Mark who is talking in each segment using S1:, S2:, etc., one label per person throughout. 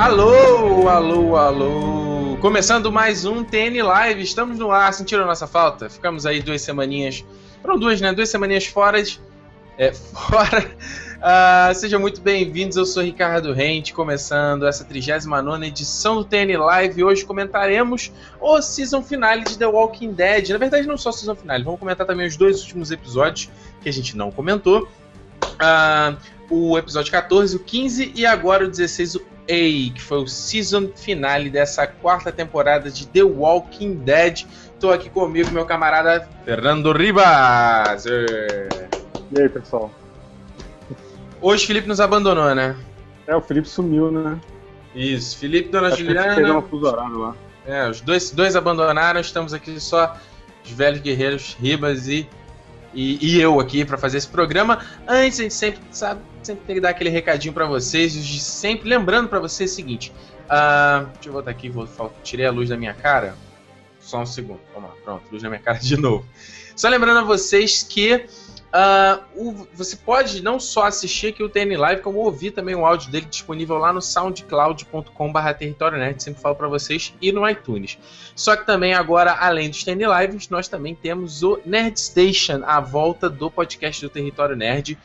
S1: Alô, alô, alô. Começando mais um TN Live. Estamos no ar. Sentiram nossa falta? Ficamos aí duas semaninhas. Foram duas, né? Duas semaninhas fora. É, fora. Uh, sejam muito bem-vindos. Eu sou Ricardo Rente, começando essa 39 edição do TN Live. Hoje comentaremos o season finale de The Walking Dead. Na verdade, não só o season finale, vamos comentar também os dois últimos episódios que a gente não comentou. Uh, o episódio 14, o 15 e agora o 16, o A, que foi o season finale dessa quarta temporada de The Walking Dead. Estou aqui comigo, meu camarada Fernando Ribas.
S2: E aí, pessoal?
S1: Hoje o Felipe nos abandonou, né?
S2: É, o Felipe sumiu, né?
S1: Isso, Felipe e Dona Acho Juliana.
S2: lá.
S1: É, os dois, dois abandonaram, estamos aqui só os velhos guerreiros Ribas e, e, e eu aqui para fazer esse programa. Antes, a gente sempre, sabe, sempre tem que dar aquele recadinho para vocês, sempre lembrando para vocês o seguinte. Uh, deixa eu voltar aqui, vou, tirei a luz da minha cara. Só um segundo, vamos lá, pronto, luz na minha cara de novo. Só lembrando a vocês que Uh, o, você pode não só assistir aqui o TN Live, como ouvir também o áudio dele disponível lá no soundcloud.com.br sempre falo para vocês, e no iTunes. Só que também agora, além dos TN Lives, nós também temos o Nerd Station, a volta do podcast do Território Nerd.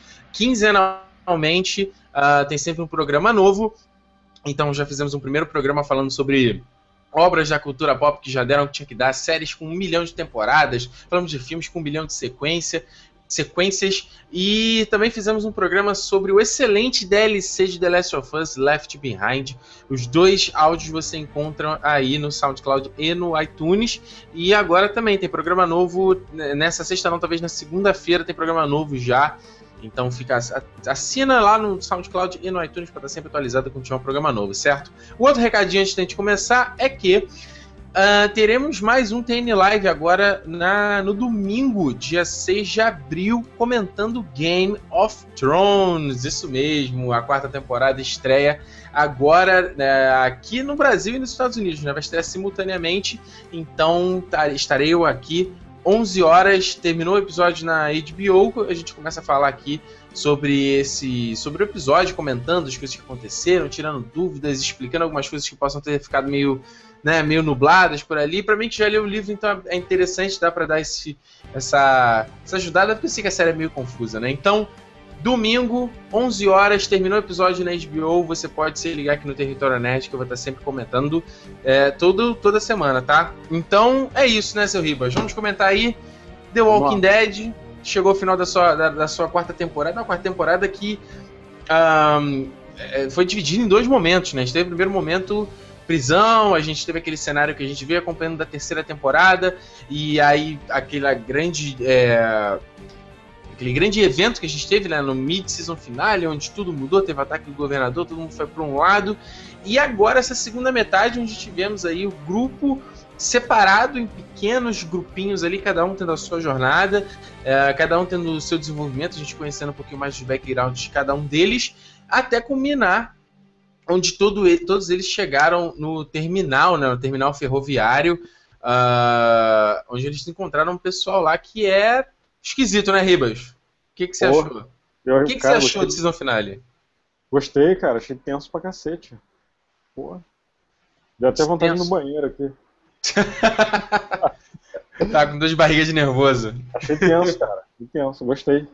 S1: Quinzenalmente uh, tem sempre um programa novo. Então já fizemos um primeiro programa falando sobre obras da cultura pop que já deram que tinha que dar, séries com um milhão de temporadas, falamos de filmes com um milhão de sequência sequências e também fizemos um programa sobre o excelente DLC de The Last of Us Left Behind. Os dois áudios você encontra aí no SoundCloud e no iTunes. E agora também tem programa novo né, nessa sexta não, talvez na segunda-feira tem programa novo já. Então fica assina lá no SoundCloud e no iTunes para estar sempre atualizado quando tiver um programa novo, certo? O outro recadinho antes de a gente começar é que Uh, teremos mais um TN Live agora na, no domingo, dia 6 de abril, comentando Game of Thrones. Isso mesmo, a quarta temporada estreia agora né, aqui no Brasil e nos Estados Unidos, né? Vai estrear simultaneamente. Então tá, estarei eu aqui 11 horas, terminou o episódio na HBO, a gente começa a falar aqui sobre esse sobre o episódio, comentando as coisas que aconteceram, tirando dúvidas, explicando algumas coisas que possam ter ficado meio né, meio nubladas por ali. Para mim que já li o livro, então é interessante, dá para dar esse, essa, essa ajudada, porque eu sei que a série é meio confusa, né? Então, domingo, 11 horas, terminou o episódio na HBO, você pode se ligar aqui no Território Nerd, que eu vou estar sempre comentando é, todo, toda semana, tá? Então, é isso, né, seu Ribas? Vamos comentar aí The Walking Dead, chegou ao final da sua, da, da sua quarta temporada, uma quarta temporada que um, é, foi dividida em dois momentos, né? A gente teve o primeiro momento prisão, a gente teve aquele cenário que a gente veio acompanhando da terceira temporada, e aí aquela grande. É, aquele grande evento que a gente teve né, no mid-season finale, onde tudo mudou, teve ataque do governador, todo mundo foi para um lado, e agora essa segunda metade, onde tivemos aí o grupo separado em pequenos grupinhos ali, cada um tendo a sua jornada, é, cada um tendo o seu desenvolvimento, a gente conhecendo um pouquinho mais de background de cada um deles, até culminar onde todo, todos eles chegaram no terminal, né, no terminal ferroviário, uh, onde eles encontraram um pessoal lá que é esquisito, né, Ribas? O que, que você Porra, achou? O que, que cara, você achou gostei... de season finale?
S2: Gostei, cara. Achei tenso pra cacete. Porra. Deu até vontade tenso. no banheiro aqui.
S1: tá com dor de barriga de nervoso.
S2: Achei tenso, cara. Achei tenso. Gostei.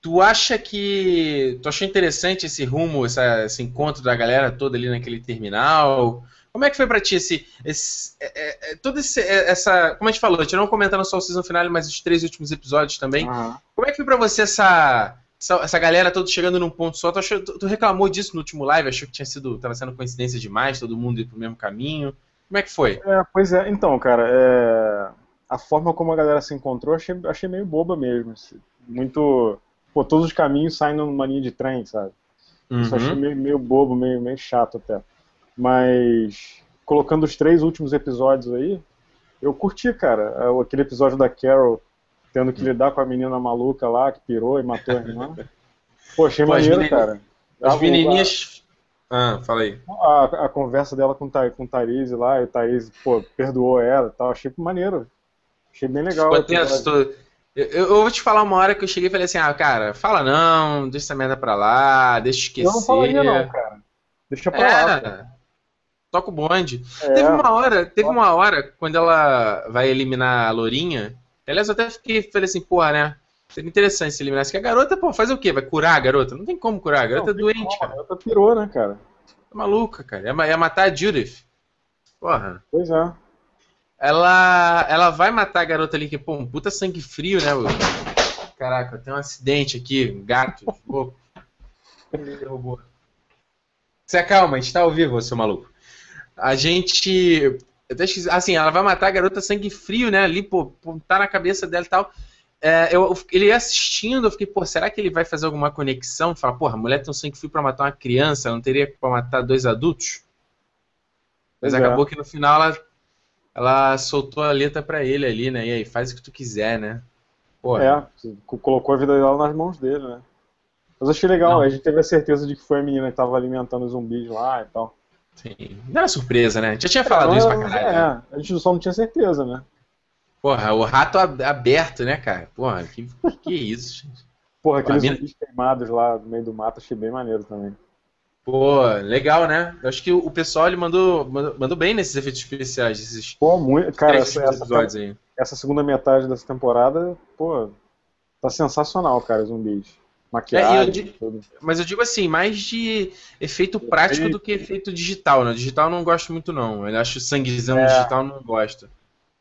S1: Tu acha que. Tu achou interessante esse rumo, essa, esse encontro da galera toda ali naquele terminal? Como é que foi pra ti esse. esse é, é, é esse. É, essa. Como a gente falou, a gente não comentando só o season final, mas os três últimos episódios também. Uhum. Como é que foi pra você essa. Essa, essa galera toda chegando num ponto só, tu, achou, tu, tu, reclamou disso no último live? Achou que tinha sido, tava sendo coincidência demais, todo mundo ir pro mesmo caminho? Como é que foi?
S2: É, pois é, então, cara, é... a forma como a galera se encontrou, achei, achei meio boba mesmo. Assim. Muito pô, todos os caminhos saem numa linha de trem, sabe? Uhum. Isso achei meio, meio bobo, meio, meio chato até. Mas, colocando os três últimos episódios aí, eu curti, cara. É, aquele episódio da Carol tendo que lidar com a menina maluca lá, que pirou e matou a irmã. Pô, achei Pô, maneiro, cara.
S1: As menininhas... Ah, falei.
S2: A, a conversa dela com, com o Thaís lá, e o Thaís, pô, perdoou ela e tal. Achei maneiro. Achei bem legal.
S1: Tenso, eu, eu, vou te falar uma hora que eu cheguei e falei assim, ah, cara, fala não, deixa essa merda pra lá, deixa esquecer.
S2: Eu não falaria não, cara. Deixa pra é, lá.
S1: Toca o bonde. É, teve uma hora, teve uma hora, quando ela vai eliminar a Lourinha. Aliás, eu até fiquei, falei assim, porra, né? Seria interessante se eliminasse. Que a garota, pô, faz o quê? Vai curar a garota? Não tem como curar, a garota não, é doente, como, cara. A
S2: garota pirou, né, cara?
S1: Tá maluca, cara. Ia, matar a Judith. Porra.
S2: Pois é.
S1: Ela, ela vai matar a garota ali, que, pô, um puta sangue frio, né? Caraca, tem um acidente aqui, um gato, louco. Me derrubou. Se acalma, a gente tá ao vivo, seu maluco. A gente. Assim, ela vai matar a garota sangue frio, né? Ali, pô, tá na cabeça dela e tal. É, eu, ele ia assistindo, eu fiquei, pô, será que ele vai fazer alguma conexão? Fala, porra, a mulher tem um sangue frio pra matar uma criança, não teria pra matar dois adultos? Mas é. acabou que no final ela, ela soltou a letra pra ele ali, né? E aí, faz o que tu quiser, né?
S2: É, colocou a vida dela nas mãos dele, né? Mas achei legal, não. a gente teve a certeza de que foi a menina que tava alimentando os zumbis lá e tal.
S1: Sim. Não era surpresa, né? Já tinha falado é, isso pra caralho. É,
S2: né? a gente só não tinha certeza, né?
S1: Porra, o rato aberto, né, cara? Porra, que, que isso, gente.
S2: Porra, aqueles mina... zumbis queimados lá no meio do mato, achei bem maneiro também.
S1: Pô, legal, né? Eu acho que o pessoal ele mandou, mandou, mandou bem nesses efeitos especiais, esses
S2: pô, muito, cara, essa, episódios essa, aí. Essa segunda metade dessa temporada, pô, tá sensacional, cara, zumbis. Maquiagem, é, eu
S1: digo, mas eu digo assim, mais de efeito prático do que efeito digital, né? Digital eu não gosto muito, não. Eu acho sanguezão é. digital não gosto.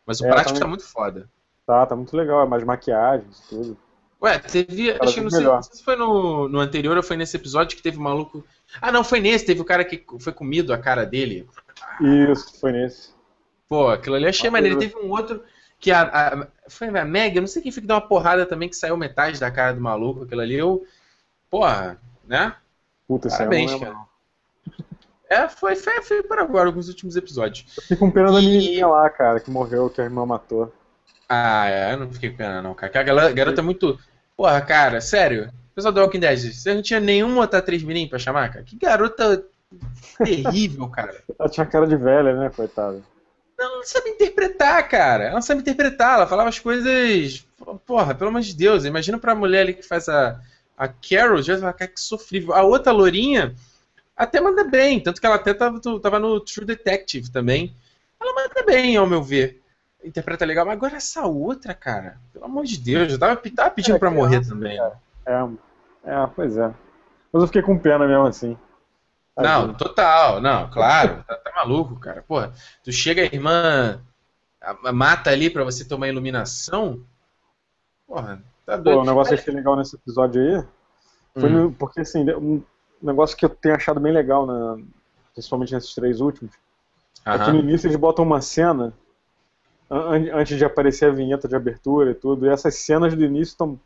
S1: Mas o é, prático tá, tá muito foda.
S2: Tá, tá muito legal, é mais maquiagens tudo.
S1: Ué, teve. acho que não sei, não sei, se foi no, no anterior ou foi nesse episódio que teve um maluco. Ah, não, foi nesse, teve o cara que foi comido a cara dele.
S2: Isso, foi nesse.
S1: Pô, aquilo ali eu achei maneiro. Teve um outro que a, a, foi a Meg, eu não sei quem foi que deu uma porrada também que saiu metade da cara do maluco, aquilo ali, eu, porra, né?
S2: Puta, Parabéns, cara.
S1: É, foi, foi, foi para agora, alguns últimos episódios.
S2: Eu fiquei com pena e... da menininha lá, cara, que morreu, que a irmã matou.
S1: Ah, é, eu não fiquei com pena não, cara. Aquela garota é muito... Porra, cara, sério. Pessoal do Walking Dead, você não tinha nenhuma outra atriz mirim pra chamar, cara? Que garota terrível, cara.
S2: Ela tinha cara de velha, né, coitada.
S1: Ela não sabe interpretar, cara. Ela não sabe interpretar. Ela falava as coisas. Porra, pelo amor de Deus. Imagina pra mulher ali que faz a, a Carol, já vai ficar que sofrível. A outra lourinha até manda bem. Tanto que ela até tava, tava no True Detective também. Ela manda bem, ao meu ver. Interpreta legal. Mas agora essa outra, cara. Pelo amor de Deus. Eu tava, tava pedindo é, pra morrer também. É,
S2: é, pois é. Mas eu fiquei com pena mesmo assim.
S1: Não, total, não, claro, tá, tá, maluco, cara. Porra, tu chega a irmã mata ali pra você tomar iluminação. Porra, tá doido.
S2: Pô, o negócio que eu achei legal nesse episódio aí foi hum. porque assim, um negócio que eu tenho achado bem legal, na, principalmente nesses três últimos, uh -huh. é que no início eles botam uma cena an antes de aparecer a vinheta de abertura e tudo, e essas cenas do início estão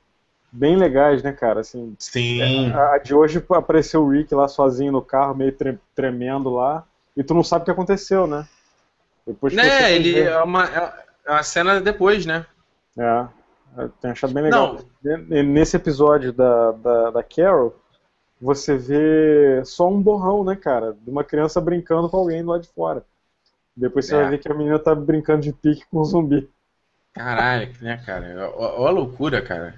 S2: bem legais, né, cara? Assim,
S1: Sim.
S2: É, a de hoje apareceu o Rick lá sozinho no carro, meio tre tremendo lá, e tu não sabe o que aconteceu, né?
S1: Depois né, ele ver... é uma, é uma cena depois, né?
S2: É, eu tenho achado bem legal. Não. Nesse episódio da, da, da Carol, você vê só um borrão, né, cara? De uma criança brincando com alguém lá de fora. Depois você é. vai ver que a menina tá brincando de pique com um zumbi.
S1: Caralho, né, cara? Olha a loucura, cara.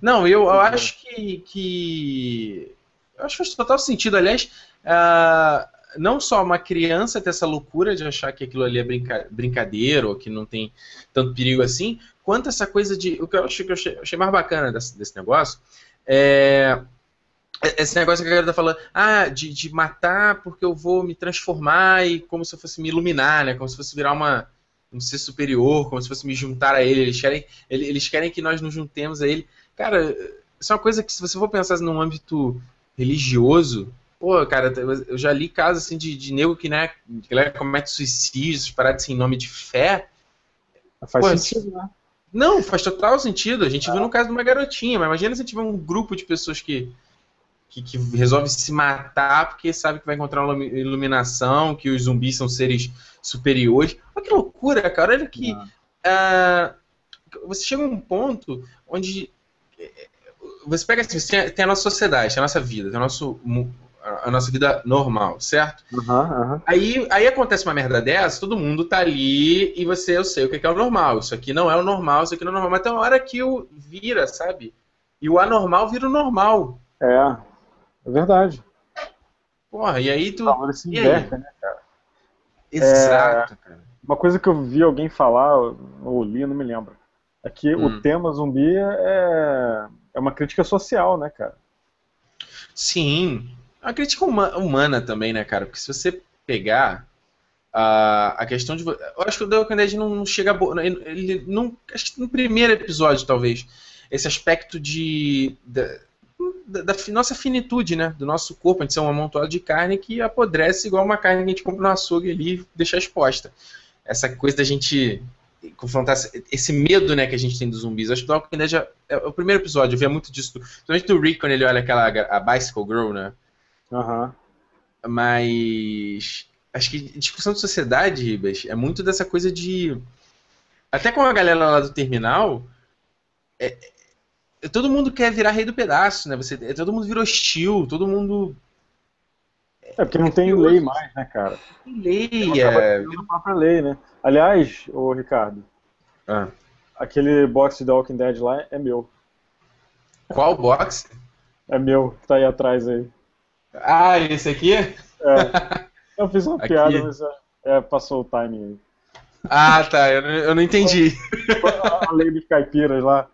S1: Não, eu, eu acho que, que. Eu acho que faz total sentido. Aliás, uh, não só uma criança ter essa loucura de achar que aquilo ali é brinca brincadeira ou que não tem tanto perigo assim, quanto essa coisa de. O que eu achei, que eu achei, achei mais bacana desse, desse negócio é esse negócio que a galera tá falando, ah, de, de matar porque eu vou me transformar e como se eu fosse me iluminar, né? Como se fosse virar uma, um ser superior, como se fosse me juntar a ele. Eles querem, eles querem que nós nos juntemos a ele. Cara, isso é uma coisa que se você for pensar num âmbito religioso, pô, cara, eu já li casos assim de, de nego que, né, que comete suicídios, paradas assim, em nome de fé.
S2: Faz pô, sentido, né?
S1: Não, faz total sentido. A gente ah. viu no caso de uma garotinha, mas imagina se tiver um grupo de pessoas que, que, que, resolve se matar porque sabe que vai encontrar uma iluminação, que os zumbis são seres superiores. Olha que loucura, cara. Olha que. Uh, você chega a um ponto onde você pega assim, você tem a nossa sociedade, tem a nossa vida, tem a, nosso, a nossa vida normal, certo?
S2: Uhum, uhum.
S1: Aí, aí acontece uma merda dessa, todo mundo tá ali e você, eu sei o que é o normal. Isso aqui não é o normal, isso aqui não é o normal. Mas tem uma hora que o vira, sabe? E o anormal vira o normal.
S2: É, é verdade.
S1: Porra, e aí tu.
S2: Valores se invertem, né, cara?
S1: Exato, é, cara.
S2: Uma coisa que eu vi alguém falar, ou li, não me lembro, é que hum. o tema zumbi é, é uma crítica social, né, cara?
S1: Sim. É uma crítica humana também, né, cara? Porque se você pegar a, a questão de. Eu acho que o The Walking Dead não chega. Ele não. Acho que no primeiro episódio, talvez. Esse aspecto de. Da, da, da, nossa finitude, né? Do nosso corpo, a gente ser um amontoado de carne que apodrece igual uma carne que a gente compra no açougue ali e deixa exposta. Essa coisa da gente confrontar esse medo, né, que a gente tem dos zumbis. Acho que o Walking Dead é, é, o primeiro episódio, eu via muito disso, principalmente do Rick quando ele olha aquela a Bicycle Girl, né?
S2: Aham. Uhum.
S1: Mas acho que discussão de sociedade, Ribas, é muito dessa coisa de. Até com a galera lá do terminal, é, é, todo mundo quer virar rei do pedaço, né? Você, é, todo mundo vira hostil, todo mundo.
S2: É porque não é tem lei mais, né, cara?
S1: Tem lei, é.
S2: a própria lei, né? Aliás, ô Ricardo,
S1: ah.
S2: aquele box da Walking Dead lá é meu.
S1: Qual box?
S2: É meu, que tá aí atrás aí.
S1: Ah, esse aqui?
S2: É. Eu fiz uma aqui. piada, mas é, é, passou o timing aí.
S1: Ah, tá, eu, eu não entendi.
S2: A lei dos caipiras lá,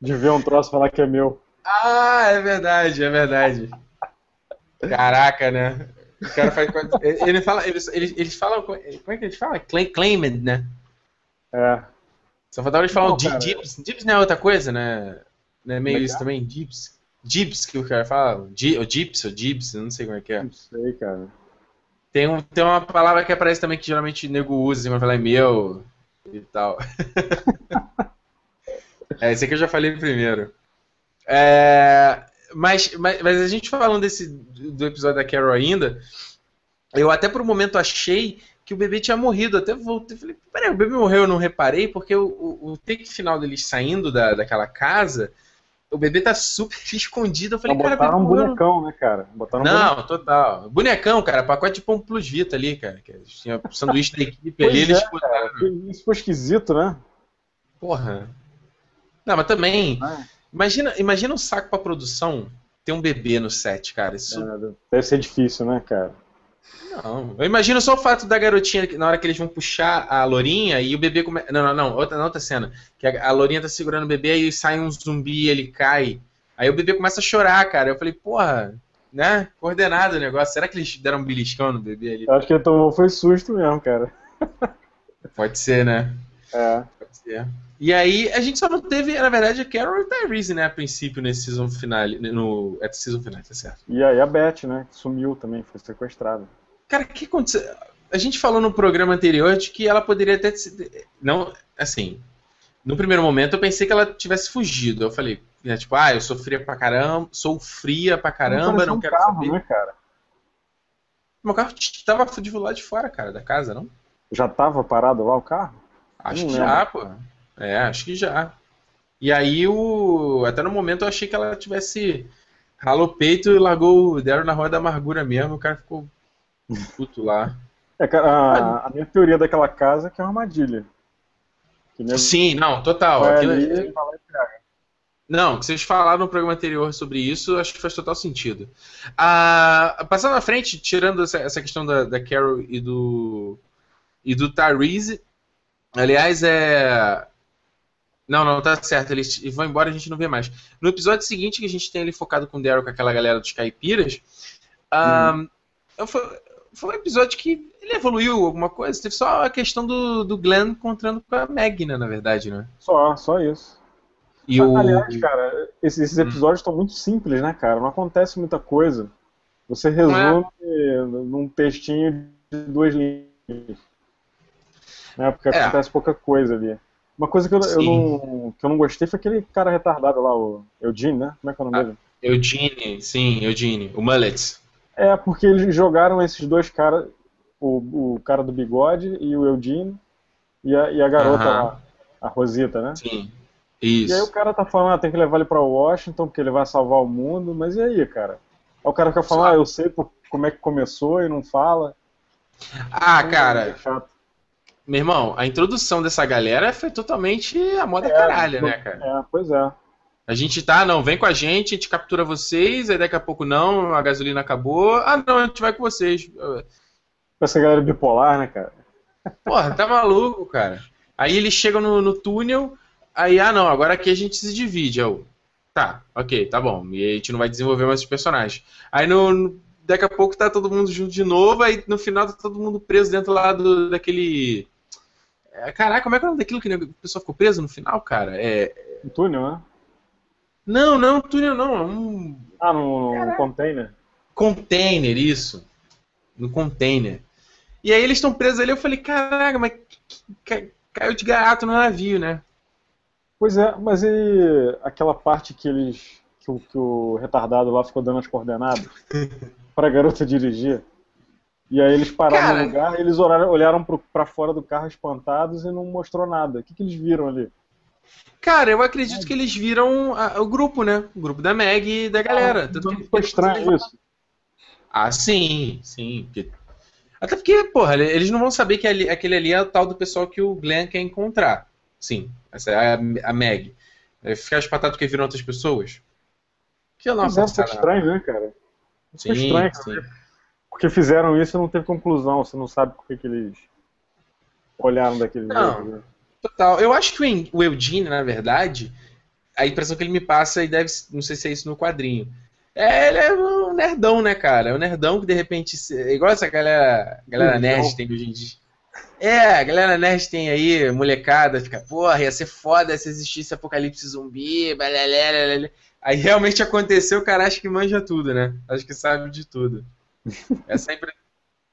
S2: de ver um troço e falar que é meu.
S1: Ah, é verdade, é verdade. Caraca, né? O cara faz. Ele fala. Eles, eles, eles falam. Como é que eles falam? Claim, claimed, né?
S2: É.
S1: Só faltava eles falam Dibs. Dibs não é outra coisa, né? Não é meio Legal. isso também? Dibs. Dibs que o cara fala. G, ou Gips, ou Dibs, eu não sei como é que é.
S2: Não sei, cara.
S1: Tem, um, tem uma palavra que aparece também que geralmente o nego usa, assim, quando fala é meu e tal. é, esse aqui eu já falei primeiro. É, mas, mas, mas, a gente falando desse, do episódio da Carol ainda, eu até por um momento achei que o bebê tinha morrido. Até voltei falei, peraí, o bebê morreu, eu não reparei, porque o, o, o take final deles saindo da, daquela casa o bebê tá super escondido. Eu falei,
S2: cara, botaram um bonecão, né, cara?
S1: Botaram não, bonecão. total. Bonecão, cara, pacote de pão plus vita ali, cara. Que tinha sanduíche da equipe ali, eles é,
S2: botaram. Isso foi esquisito, né?
S1: Porra. Não, mas também. É. Imagina, imagina um saco pra produção ter um bebê no set, cara. Isso... É,
S2: deve ser difícil, né, cara?
S1: Não, eu imagino só o fato da garotinha, na hora que eles vão puxar a lourinha e o bebê começa. Não, não, não, outra, outra cena. Que a, a lourinha tá segurando o bebê e sai um zumbi ele cai. Aí o bebê começa a chorar, cara. Eu falei, porra, né? Coordenado o negócio. Será que eles deram um beliscão no bebê ali?
S2: Eu acho que ele tomou foi susto mesmo, cara.
S1: Pode ser, né?
S2: É.
S1: Pode ser. E aí, a gente só não teve, na verdade, a Carol e a Tyrese, né, a princípio, nesse season final, no... É season final, tá certo.
S2: E aí a Beth, né, que sumiu também, foi sequestrada.
S1: Cara, o que aconteceu? A gente falou no programa anterior de que ela poderia até. Não, assim. No primeiro momento eu pensei que ela tivesse fugido. Eu falei, né, tipo, ah, eu sofria pra caramba, sou fria pra caramba, não,
S2: um
S1: quero
S2: carro, saber. Né, cara?
S1: Meu carro tava fudido lá de fora, cara, da casa, não?
S2: Já tava parado lá o carro?
S1: Acho que já, pô. É, acho que já. E aí, o... até no momento eu achei que ela tivesse ralou o peito e largou o Daryl na roda da amargura mesmo. O cara ficou puto lá.
S2: É, a, a, minha teoria daquela casa é que é uma armadilha.
S1: Sim, não, total. Aquilo... Ali, não, que vocês falaram no programa anterior sobre isso, acho que faz total sentido. Ah, passando à frente, tirando essa, essa questão da, da, Carol e do e do Tyrese, aliás, é não, não, tá certo, eles vão embora a gente não vê mais. No episódio seguinte que a gente tem ele focado com o Daryl com aquela galera dos caipiras, hum. um, foi, foi um episódio que ele evoluiu alguma coisa. Teve só a questão do, do Glenn encontrando com a Meg, né, na verdade, né?
S2: Só, só isso. E Mas, o... Aliás, cara, esses, esses hum. episódios estão hum. muito simples, né, cara? Não acontece muita coisa. Você resume é. num textinho de duas linhas. Né, porque é. acontece pouca coisa ali. Uma coisa que eu, eu, não, que eu não gostei foi aquele cara retardado lá, o Eugene, né? Como é que é o nome ah, dele?
S1: Eugene, sim, Eugene. O Mullet.
S2: É, porque eles jogaram esses dois caras, o, o cara do bigode e o Eudine, e a, e a garota lá, a Rosita, né?
S1: Sim. Isso.
S2: E aí o cara tá falando, ah, tem que levar ele pra Washington, porque ele vai salvar o mundo, mas e aí, cara? Aí o cara fica falando, ah, eu sei como é que começou e não fala.
S1: Ah, cara. É meu irmão, a introdução dessa galera foi totalmente a moda é, caralho, né, cara?
S2: É, pois é.
S1: A gente tá, não, vem com a gente, a gente captura vocês, aí daqui a pouco não, a gasolina acabou. Ah, não, a gente vai com vocês.
S2: Essa galera bipolar, né, cara?
S1: Porra, tá maluco, cara. Aí eles chegam no, no túnel, aí, ah não, agora aqui a gente se divide. Eu, tá, ok, tá bom. E a gente não vai desenvolver mais os personagens. Aí no, daqui a pouco tá todo mundo junto de novo, aí no final tá todo mundo preso dentro lá do, daquele. É, caraca, como é que é o nome daquilo que o pessoal ficou preso no final, cara? É.
S2: Um túnel, né?
S1: Não, não, túnel não. É um...
S2: Ah, no, no container?
S1: Container, isso. No container. E aí eles estão presos ali, eu falei, caraca, mas caiu de gaiato no navio, né?
S2: Pois é, mas e aquela parte que eles. que o, que o retardado lá ficou dando as coordenadas pra garota dirigir? E aí eles pararam Cara, no lugar, eles olharam, olharam para fora do carro espantados e não mostrou nada. O que, que eles viram ali?
S1: Cara, eu acredito que eles viram a, o grupo, né? O grupo da Meg e da galera.
S2: Ah, que foi estranho isso.
S1: Ah, sim, sim. Até porque, porra, eles não vão saber que ali, aquele ali é o tal do pessoal que o Glenn quer encontrar. Sim, essa é a, a Meg. Ficar espatado porque viram outras pessoas?
S2: Que é nossa. Foi estranho, né, cara? Sim, foi estranho, sim. Porque fizeram isso e não teve conclusão. Você não sabe por que, que eles olharam daquele
S1: não. jeito. Né? Total. Eu acho que o Eugene, na verdade, a impressão que ele me passa, e deve. Não sei se é isso no quadrinho. É, ele é um nerdão, né, cara? É um nerdão que de repente. Igual essa galera, galera nerd tem hoje em dia. É, a galera nerd tem aí, molecada, fica, porra, ia ser foda se existisse apocalipse zumbi. Aí realmente aconteceu, o cara acha que manja tudo, né? Acho que sabe de tudo. É sempre.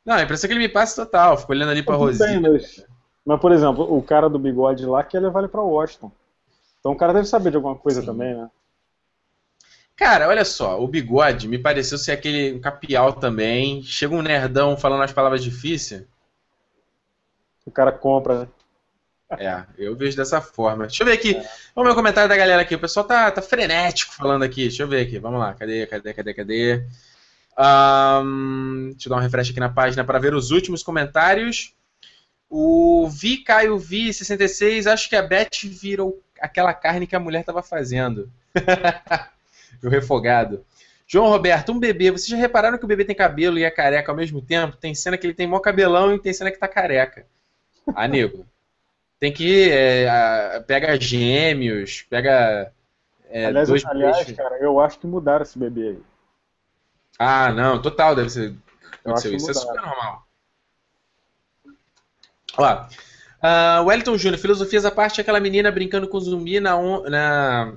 S1: Não, a impressão que ele me passa total, fico olhando ali pra Rosinha.
S2: Mas... Mas, por exemplo, o cara do bigode lá quer levar ele pra Washington. Então o cara deve saber de alguma coisa Sim. também, né?
S1: Cara, olha só, o bigode me pareceu ser aquele capial também. Chega um nerdão falando as palavras difíceis.
S2: O cara compra, né?
S1: É, eu vejo dessa forma. Deixa eu ver aqui. É. Vamos ver o comentário da galera aqui. O pessoal tá, tá frenético falando aqui. Deixa eu ver aqui. Vamos lá. Cadê, cadê, cadê, cadê? Um, deixa eu dar um refresh aqui na página para ver os últimos comentários. O Vi Caio Vi 66, acho que a Beth virou aquela carne que a mulher estava fazendo. o refogado. João Roberto, um bebê. Vocês já repararam que o bebê tem cabelo e é careca ao mesmo tempo? Tem cena que ele tem mó cabelão e tem cena que tá careca. Ah, nego. Tem que. É, pega gêmeos, pega.
S2: É, aliás, dois aliás cara, eu acho que mudaram esse bebê aí.
S1: Ah, não, total, deve ser. Aconteceu isso. É super normal. Ó, uh, Wellington Júnior, filosofias à parte, aquela menina brincando com zumbi na, on, na,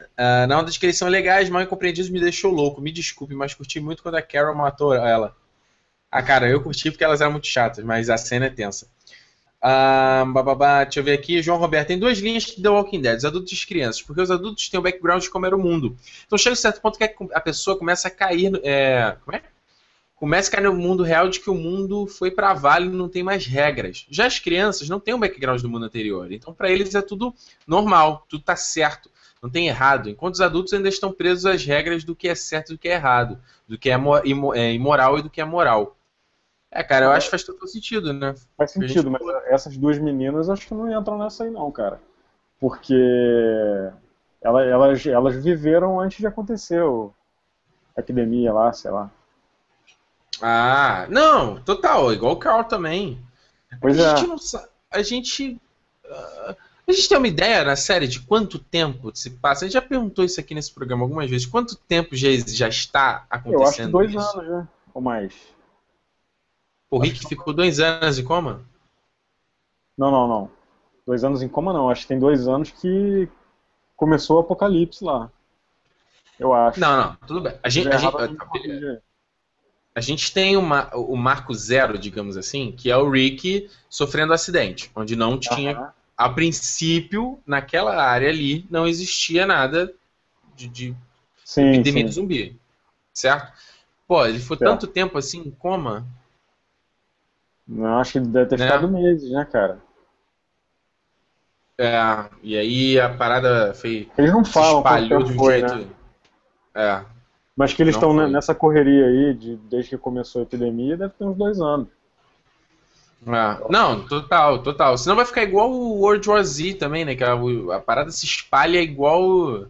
S1: uh, na onda de que eles são legais, mal incompreendidos, me deixou louco. Me desculpe, mas curti muito quando a Carol matou ela. Ah, cara, eu curti porque elas eram muito chatas, mas a cena é tensa. Uh, bababá, deixa eu ver aqui. João Roberto, tem duas linhas de The Walking Dead, os adultos e as crianças, porque os adultos têm o background de como era o mundo. Então chega um certo ponto que a pessoa começa a cair. É, como é? começa a cair no mundo real de que o mundo foi para vale e não tem mais regras. Já as crianças não têm o background do mundo anterior, então para eles é tudo normal, tudo tá certo, não tem errado. Enquanto os adultos ainda estão presos às regras do que é certo e do que é errado, do que é, é imoral e do que é moral. É, cara, eu acho que faz todo sentido, né?
S2: Faz sentido, mas essas duas meninas acho que não entram nessa aí não, cara. Porque elas, elas viveram antes de acontecer a epidemia lá, sei lá.
S1: Ah, não, total, igual o Carl também. Pois a é. Gente não sabe, a gente. Uh, a gente tem uma ideia na série de quanto tempo se passa? A gente já perguntou isso aqui nesse programa algumas vezes. Quanto tempo já, já está acontecendo? Eu acho que
S2: dois
S1: isso?
S2: anos, né? Ou mais.
S1: O Rick ficou dois anos em coma?
S2: Não, não, não. Dois anos em coma não. Acho que tem dois anos que começou o apocalipse lá. Eu acho.
S1: Não, não, tudo bem. A gente, a gente, a gente tem uma, o marco zero, digamos assim, que é o Rick sofrendo acidente, onde não tinha, uhum. a princípio, naquela área ali, não existia nada de, de sim, epidemia sim. de zumbi, certo? Pô, ele foi certo. tanto tempo assim em coma.
S2: Não, acho que deve ter né? ficado meses, né, cara?
S1: É, e aí a parada foi.
S2: Eles não falam espalhou de um foi, jeito. Né? É, mas que eles estão nessa correria aí, de, desde que começou a epidemia, deve ter uns dois anos.
S1: Ah, não, total, total. Senão vai ficar igual o World War Z também, né? Que a, a parada se espalha igual.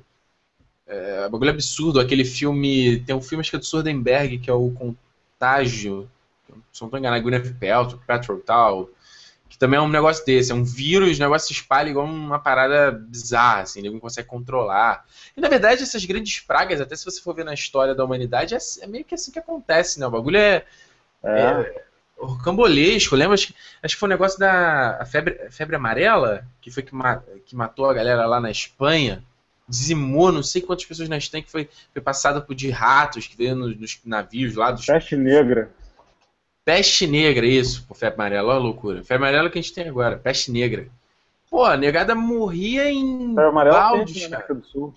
S1: É, bagulho absurdo, aquele filme. Tem um filme acho que é do Sordenberg, que é o Contágio. Se não tô enganado, Gwyneth Paltrow, Patrol tal. Que também é um negócio desse, é um vírus, o negócio se espalha igual uma parada bizarra, assim, ninguém consegue controlar. E na verdade, essas grandes pragas, até se você for ver na história da humanidade, é, é meio que assim que acontece, né? O bagulho é. é. é cambolesco, lembra? Acho, acho que foi um negócio da febre, febre amarela, que foi que, ma, que matou a galera lá na Espanha dizimou não sei quantas pessoas na Espanha que foi, foi passada por de ratos que veio nos, nos navios lá dos.
S2: Peste negra.
S1: Peste negra, isso, pô, febre amarela, olha a loucura. Febre amarela que a gente tem agora, peste negra. Pô, a negada morria em
S2: febre amarela baldes, cara. Do Sul.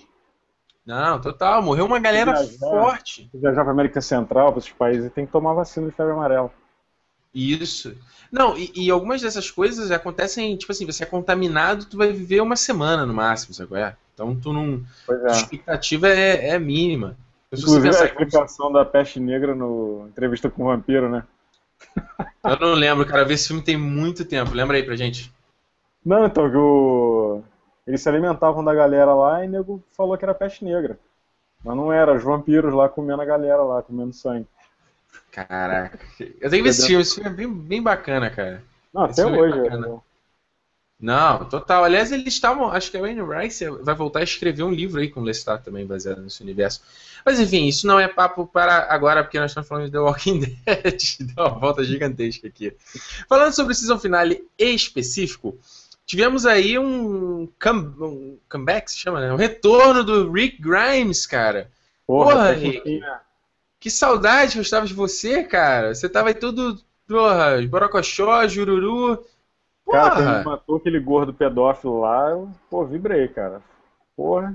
S1: Não, total, morreu uma galera viajar, forte.
S2: Viajar para América Central, para esses países, tem que tomar vacina de febre amarela.
S1: Isso. Não, e, e, algumas dessas coisas acontecem, tipo assim, você é contaminado, tu vai viver uma semana no máximo, sabe é? Então tu não. É. A expectativa é, é mínima.
S2: Inclusive a explicação como... da peste negra no entrevista com o vampiro, né?
S1: Eu não lembro, cara. Esse filme tem muito tempo. Lembra aí pra gente.
S2: Não, então, que o... eles se alimentavam da galera lá e o nego falou que era peste negra. Mas não era, os vampiros lá comendo a galera lá, comendo sangue.
S1: Caraca. Eu tenho que ver esse filme, esse filme é bem, bem bacana, cara.
S2: Não, esse até é hoje. É
S1: não, total. Aliás, eles estavam. Acho que a Wayne Rice vai voltar a escrever um livro aí com o Lestat também, baseado nesse universo. Mas enfim, isso não é papo para agora, porque nós estamos falando de The Walking Dead. Deu uma volta gigantesca aqui. Falando sobre o season finale específico, tivemos aí um, come, um comeback, se chama, né? Um retorno do Rick Grimes, cara. Porra, Porra Rick. Que saudade que eu estava de você, cara. Você tava aí tudo. Porra, Borocochó, Jururu.
S2: Cara, quando ele matou aquele gordo pedófilo lá, eu, pô, vibrei, cara. Porra.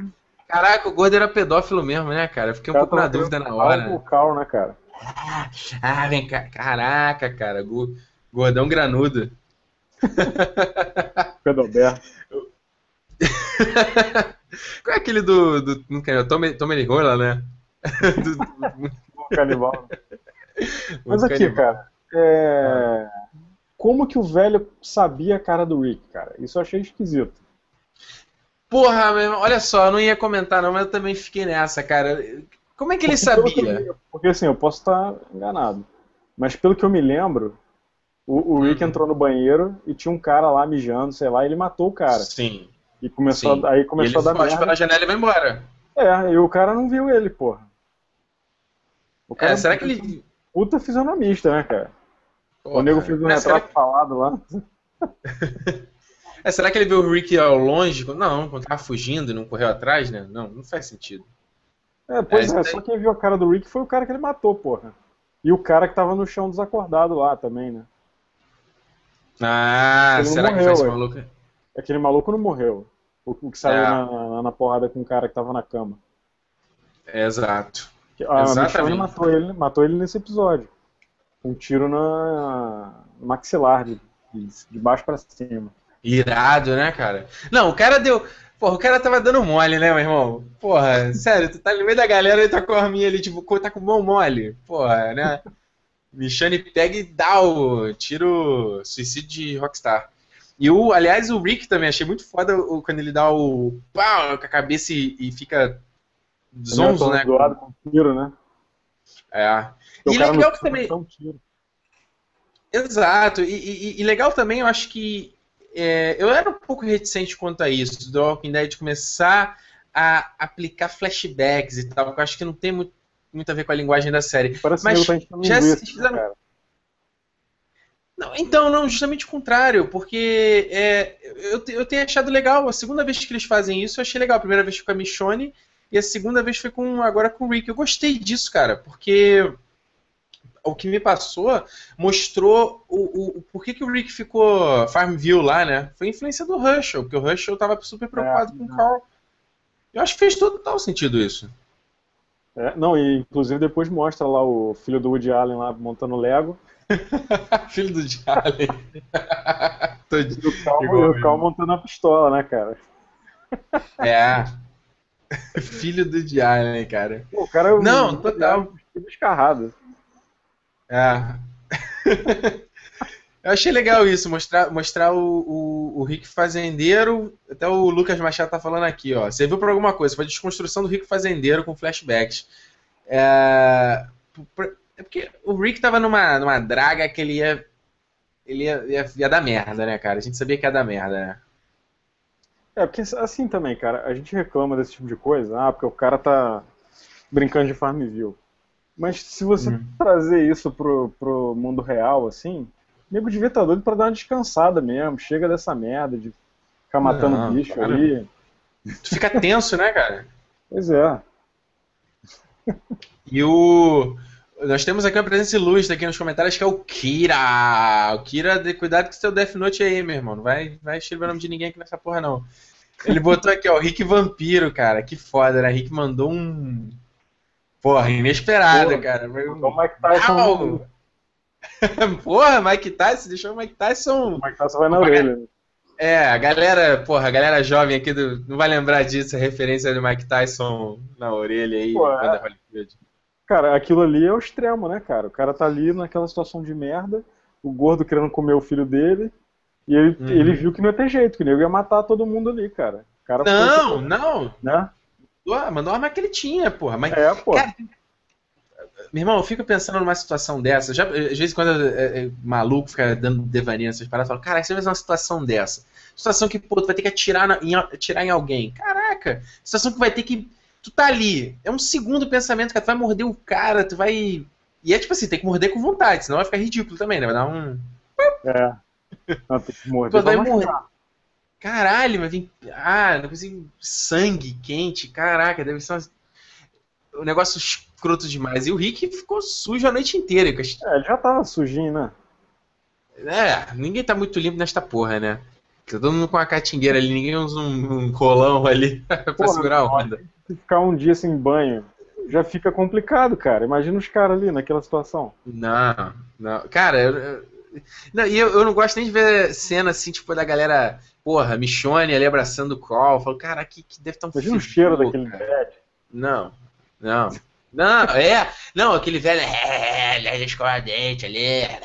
S1: Caraca, o gordo era pedófilo mesmo, né, cara? Eu fiquei um pouco na dúvida na hora.
S2: Vocal, né, cara?
S1: Ah, vem cá. Caraca, cara. Gordão granudo.
S2: Pedalberto.
S1: Qual é aquele do. do não quero, Tommy, Tommy Rola, né?
S2: do, do, canibal. Mas aqui, canibal. cara. É como que o velho sabia a cara do Rick, cara? Isso eu achei esquisito.
S1: Porra, meu irmão, olha só, eu não ia comentar não, mas eu também fiquei nessa, cara. Como é que ele sabia?
S2: porque assim, eu posso estar enganado. Mas pelo que eu me lembro, o, o Rick uhum. entrou no banheiro e tinha um cara lá mijando, sei lá, e ele matou o cara.
S1: Sim.
S2: E começou Sim. A, aí começou
S1: ele
S2: a dar merda.
S1: pela janela e vai embora.
S2: É, e o cara não viu ele, porra.
S1: O cara é, será que ele.
S2: Puta fisionomista, né, cara? O nego fez um retrato que... falado lá.
S1: é, será que ele viu o Rick ao longe? Não, quando tava fugindo e não correu atrás, né? Não, não faz sentido.
S2: É, pois é, é só quem viu a cara do Rick foi o cara que ele matou, porra. E o cara que tava no chão desacordado lá também, né?
S1: Ah, será morreu, que foi esse maluco?
S2: Aquele maluco não morreu. O, que saiu é. na, na, porrada com o cara que tava na cama.
S1: É, exato.
S2: A Exatamente. matou ele, matou ele nesse episódio um tiro na, maxilar, de, de baixo para cima.
S1: Irado, né, cara? Não, o cara deu. Porra, o cara tava dando mole, né, meu irmão? Porra, sério, tu tá no meio da galera e tá com a arminha ali, tipo, tá com mão mole. Porra, né? Michane pega e dá o tiro suicídio de Rockstar. E o, aliás, o Rick também, achei muito foda o, quando ele dá o pau com a cabeça e, e fica zonzo, né?
S2: Do lado com tiro, né?
S1: É. E legal que também. Exato. E, e, e, legal também, eu acho que. É, eu era um pouco reticente quanto a isso, do Walking Dead começar a aplicar flashbacks e tal, porque eu acho que não tem muito, muito a ver com a linguagem da série.
S2: Parece
S1: Mas
S2: tá já se fizeram. Né,
S1: não, então, não, justamente o contrário, porque é, eu, eu tenho achado legal. A segunda vez que eles fazem isso, eu achei legal. A primeira vez foi com a Michonne e a segunda vez foi com agora com o Rick. Eu gostei disso, cara, porque o que me passou mostrou o, o, por que, que o Rick ficou Farmville lá, né? Foi influência do Herschel, porque o Herschel tava super preocupado é, com o Carl. Eu acho que fez todo tal sentido isso.
S2: É, não, e inclusive depois mostra lá o filho do Woody Allen lá montando Lego.
S1: filho do Woody Allen.
S2: e o Carl, o Carl montando a pistola, né, cara?
S1: É. filho do Woody Allen, cara.
S2: Pô, o cara é
S1: Não, total.
S2: Descarrado.
S1: É. Eu achei legal isso, mostrar, mostrar o, o, o, Rick Fazendeiro. Até o Lucas Machado tá falando aqui, ó. Você viu por alguma coisa, foi a desconstrução do Rick Fazendeiro com flashbacks. É, é porque o Rick tava numa, numa draga que ele ia. Ele ia, ia, ia dar merda, né, cara? A gente sabia que ia dar merda, né?
S2: É, porque assim também, cara, a gente reclama desse tipo de coisa, ah, porque o cara tá brincando de Farmville. Mas se você uhum. trazer isso pro, pro mundo real, assim, o nego devia estar tá doido pra dar uma descansada mesmo. Chega dessa merda de ficar matando Não, bicho cara. ali.
S1: Tu fica tenso, né, cara?
S2: Pois é.
S1: E o. Nós temos aqui uma presença ilustre aqui nos comentários que é o Kira. O Kira, de cuidado com seu Death Note aí, meu irmão. Não vai, vai escrever o nome de ninguém aqui nessa porra, não. Ele botou aqui, ó, Rick Vampiro, cara. Que foda, né? Rick mandou um. Porra, inesperado, Porra, cara. Foi um...
S2: O Mike Tyson.
S1: porra, Mike Tyson, deixou o Mike Tyson.
S2: O Mike Tyson vai na orelha.
S1: É, a galera, porra, a galera jovem aqui do, não vai lembrar disso, a referência do Mike Tyson na orelha aí. Pô, é.
S2: Cara, aquilo ali é o extremo, né, cara? O cara tá ali naquela situação de merda, o gordo querendo comer o filho dele, e ele, uhum. ele viu que não ia ter jeito, que o nego ia matar todo mundo ali, cara. cara
S1: não, foi, não. Né? Mandou a arma que ele tinha, porra. Mas,
S2: é, porra. Cara,
S1: meu irmão, eu fico pensando numa situação dessa. Já, às vezes, quando é, é, maluco fica dando devaneio nessas paradas, eu falo, cara, você vai fazer uma situação dessa. Situação que, pô, tu vai ter que atirar, na, em, atirar em alguém. Caraca! Situação que vai ter que. Tu tá ali. É um segundo pensamento, que Tu vai morder o cara, tu vai. E é tipo assim, tem que morder com vontade, senão vai ficar ridículo também, né? Vai dar um.
S2: É. Não, tem que morder. vai morrer.
S1: Caralho, vai vir. Ah, não consigo. Sangue quente, caraca, deve ser um negócio escroto demais. E o Rick ficou sujo a noite inteira.
S2: É, ele já tava sujinho, né?
S1: É, ninguém tá muito limpo nesta porra, né? Tá todo mundo com uma catingueira ali, ninguém usa um, um colão ali pra porra, segurar a onda.
S2: Ficar um dia sem banho, já fica complicado, cara. Imagina os caras ali naquela situação.
S1: Não, não. Cara, eu, não, e eu, eu não gosto nem de ver cena assim, tipo, da galera, porra, Michone ali abraçando o Crawl. Eu falo, cara, que, que deve estar um
S2: Imagina o cheiro daquele bad.
S1: Não, não. Não, é. Não, aquele velho. É, ele escova dente ali. É,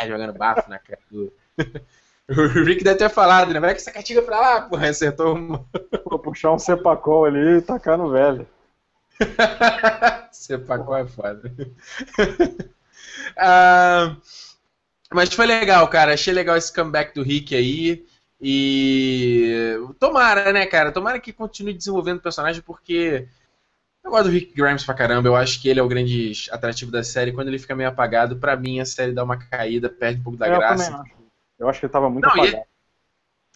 S1: é, jogando bafo na cara do. O Rick deve ter falado, né? Vai que essa catiga pra lá, porra, acertou uma.
S2: Vou puxar um cepacol ali e tacar no velho.
S1: cepacol é foda. ah, mas foi legal, cara. Achei legal esse comeback do Rick aí. E tomara, né, cara? Tomara que continue desenvolvendo o personagem, porque eu gosto do Rick Grimes pra caramba, eu acho que ele é o grande atrativo da série. Quando ele fica meio apagado, pra mim a série dá uma caída, perde um pouco da
S2: eu
S1: graça.
S2: Acho. Eu acho que ele tava muito Não, apagado.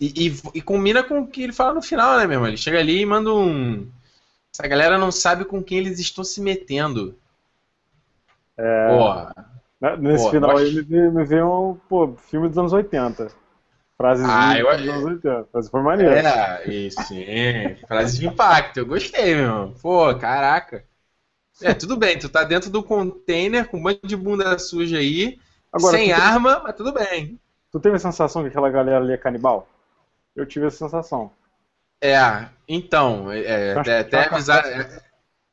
S1: E, e, e, combina com o que ele fala no final, né, meu irmão? Ele chega ali e manda um. Essa galera não sabe com quem eles estão se metendo.
S2: É... Porra. Nesse Porra, final aí me, me veio um pô, filme dos anos 80. Frases ah, eu... dos anos 80. Frase foi maneiro.
S1: É, isso, sim. Frases de impacto. Eu gostei, meu. Pô, caraca. É, tudo bem, tu tá dentro do container com um monte de bunda suja aí, Agora, sem arma, mas tudo bem.
S2: Tu teve a sensação que aquela galera ali é canibal? Eu tive essa sensação.
S1: É, então, é, até, até avisar. É,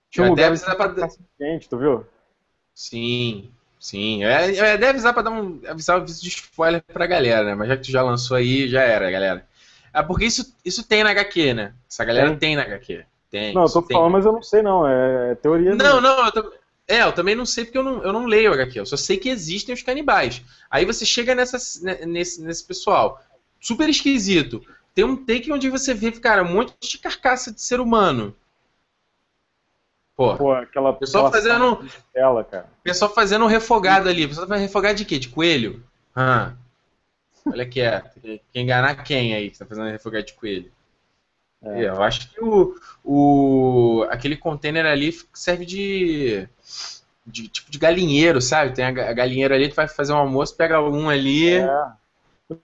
S2: tinha um lugar pra... quente, tu viu?
S1: Sim, Sim, é, é, deve avisar pra dar um avisar aviso de spoiler pra galera, né? Mas já que tu já lançou aí, já era, galera. É porque isso, isso tem na HQ, né? Essa galera tem, tem na HQ. Tem.
S2: Não, eu tô tem. falando, mas eu não sei não. É teoria.
S1: Não, não, eu tô... É, eu também não sei porque eu não, eu não leio HQ, eu só sei que existem os canibais. Aí você chega nessa, nesse, nesse pessoal, super esquisito. Tem um take onde você vê, cara, um monte de carcaça de ser humano. Pô, Pô
S2: aquela
S1: pessoal fazendo.
S2: Ela, cara.
S1: Pessoal fazendo um refogado ali. Pessoal vai refogar de quê? De coelho? Ah. Olha que é. Quem enganar quem aí que tá fazendo refogado de coelho? É. Eu acho que o, o. aquele container ali serve de. De, tipo de galinheiro, sabe? Tem a, galinheiro ali, tu vai fazer um almoço, pega um ali. É.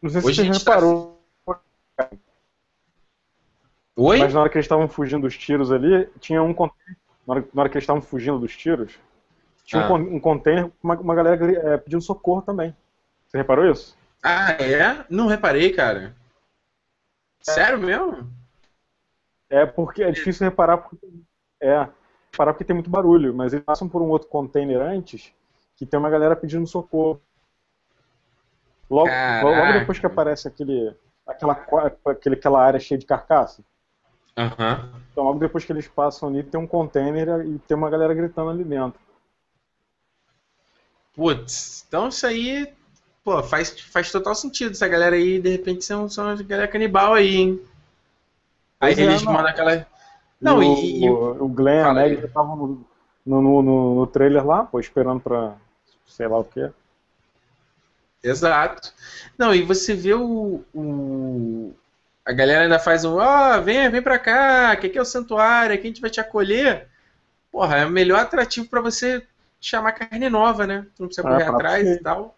S2: Não sei se Hoje você reparou. Tá...
S1: Oi?
S2: Mas na hora que eles estavam fugindo dos tiros ali, tinha um container na hora, na hora que eles estavam fugindo dos tiros, tinha ah. um, um container com uma, uma galera é, pedindo socorro também. Você reparou isso?
S1: Ah, é? Não reparei, cara. É. Sério mesmo?
S2: É porque é difícil reparar porque, é, reparar porque tem muito barulho, mas eles passam por um outro container antes que tem uma galera pedindo socorro. Logo, logo depois que aparece aquele, aquela, aquele, aquela área cheia de carcaça.
S1: Uhum.
S2: Então logo depois que eles passam ali, tem um container e tem uma galera gritando ali dentro.
S1: Putz, então isso aí, pô, faz, faz total sentido. Essa galera aí, de repente, são, são uma galera canibal aí, hein? Aí pois é, eles é, mandam aquela.
S2: Não, e, e, o, o Glenn, né, eles estavam no, no, no, no, trailer lá, pô, esperando pra sei lá o quê.
S1: Exato. Não, e você vê o, o a galera ainda faz um, ó, oh, vem, vem pra cá, que aqui é o santuário, aqui a gente vai te acolher. Porra, é o melhor atrativo para você chamar carne nova, né? Tu não precisa correr ah, atrás e tal.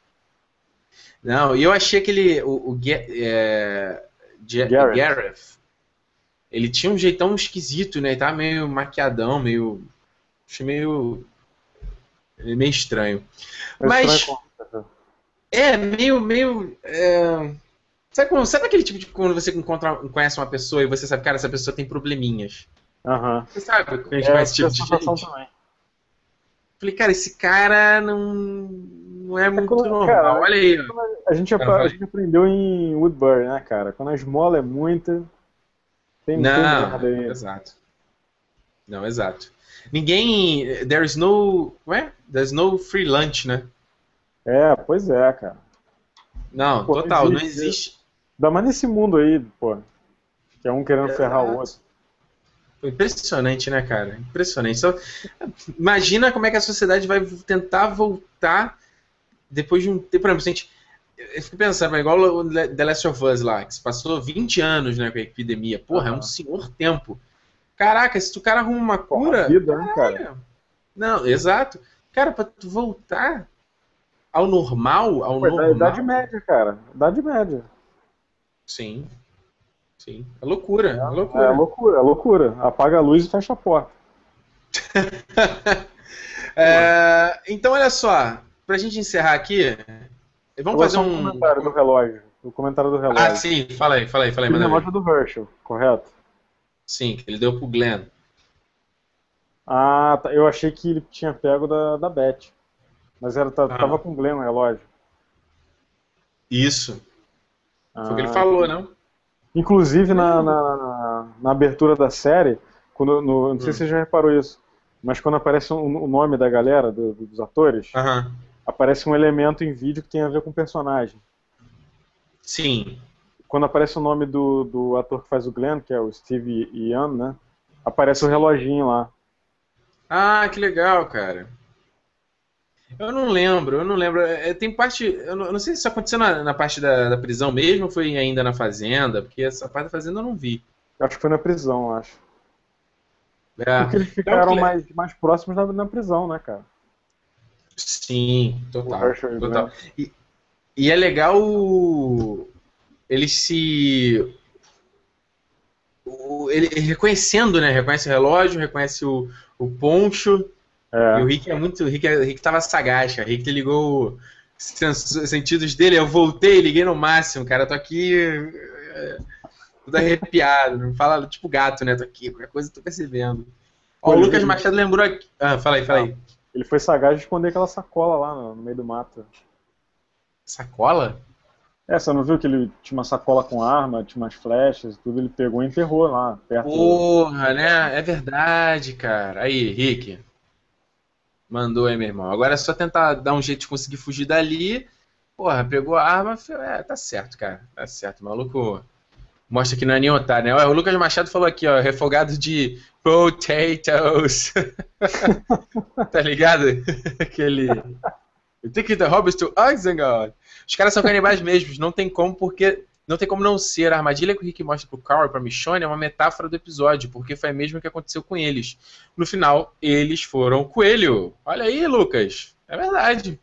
S1: Não, e eu achei aquele. O, o é, Gareth. Gareth. Ele tinha um jeitão esquisito, né? Ele tava meio maquiadão, meio. Achei meio. meio estranho. Mas. É, meio. meio é, Sabe, como, sabe aquele tipo de quando você encontra, conhece uma pessoa e você sabe, cara, essa pessoa tem probleminhas?
S2: Aham.
S1: Você sabe quando a gente é, conhece esse tipo de gente? Também. Falei, cara, esse cara não, não é, é muito quando, normal. Cara, Olha aí.
S2: A gente, a gente aprendeu em Woodbury, né, cara? Quando a esmola é muita,
S1: tem Não, tem exato. Não, exato. Ninguém. There's no. Ué? There's no free lunch, né?
S2: É, pois é, cara.
S1: Não, pô, total, não existe. Não existe.
S2: Ainda mais nesse mundo aí, pô. Que é um querendo é, ferrar o outro.
S1: Impressionante, né, cara? Impressionante. Só, imagina como é que a sociedade vai tentar voltar depois de um tempo. Por exemplo, a gente, eu fico pensando, igual o The Last of Us lá, que se passou 20 anos né, com a epidemia. Porra, uhum. é um senhor tempo. Caraca, se o cara arruma uma cura.
S2: Vida, né, cara?
S1: Não, exato. Cara, pra tu voltar ao normal, ao Pô, normal. É
S2: Idade média, cara. Idade média.
S1: Sim. Sim. É loucura. É, é loucura.
S2: É loucura, é loucura. Apaga a luz e fecha a porta.
S1: é, então, olha só. Pra gente encerrar aqui, vamos fazer um.
S2: O comentário do relógio. O comentário do relógio.
S1: Ah, sim. Fala aí, fala aí, fala aí.
S2: O relógio do Herschel, correto?
S1: Sim, que ele deu pro Glenn.
S2: Ah, tá. eu achei que ele tinha pego da, da Beth. Mas era, tá, ah. tava com o Glenn o relógio.
S1: Isso. Foi o que ele ah, falou, não?
S2: Inclusive na, na, na, na abertura da série, quando, no, não sei hum. se você já reparou isso, mas quando aparece o, o nome da galera, do, dos atores, aparece um elemento em vídeo que tem a ver com o personagem.
S1: Sim.
S2: Quando aparece o nome do, do ator que faz o Glenn, que é o Steve Ian, né? Aparece o reloginho lá.
S1: Ah, que legal, cara. Eu não lembro, eu não lembro. É, tem parte. Eu não, eu não, sei se isso aconteceu na, na parte da, da, prisão mesmo ou foi ainda na fazenda, porque essa parte da fazenda eu não vi.
S2: Acho que foi na prisão, acho. É. Porque eles ficaram então, mais, mais próximos na, na prisão, né, cara?
S1: Sim, total. total. E, e é legal eles se. O, ele, reconhecendo, né? Reconhece o relógio, reconhece o, o poncho. É. E o Rick é muito. O Rick, o Rick tava sagaz, cara. O Rick ligou os sentidos dele. Eu voltei, liguei no máximo, cara. Tô aqui. É, tudo arrepiado. Não fala tipo gato, né? Tô aqui, qualquer coisa tô percebendo. Ó, o Lucas Machado lembrou aqui. Ah, fala aí, fala aí.
S2: Ele foi sagaz de esconder aquela sacola lá no, meio do mato.
S1: Sacola?
S2: É, você não viu que ele tinha uma sacola com arma, tinha umas flechas, tudo, ele pegou e enterrou lá, perto
S1: Porra, do... né? É verdade, cara. Aí, Rick. Mandou aí, meu irmão. Agora é só tentar dar um jeito de conseguir fugir dali. Porra, pegou a arma. É, tá certo, cara. Tá certo. Maluco mostra que não é nem otário, né? O Lucas Machado falou aqui, ó, refogado de potatoes. tá ligado? Aquele. You think the hobbits to Isengard. Os caras são canibais mesmos, não tem como, porque não tem como não ser. A armadilha que o Rick mostra pro Carl e pra Michonne é uma metáfora do episódio, porque foi mesmo o que aconteceu com eles. No final, eles foram coelho. Olha aí, Lucas. É verdade.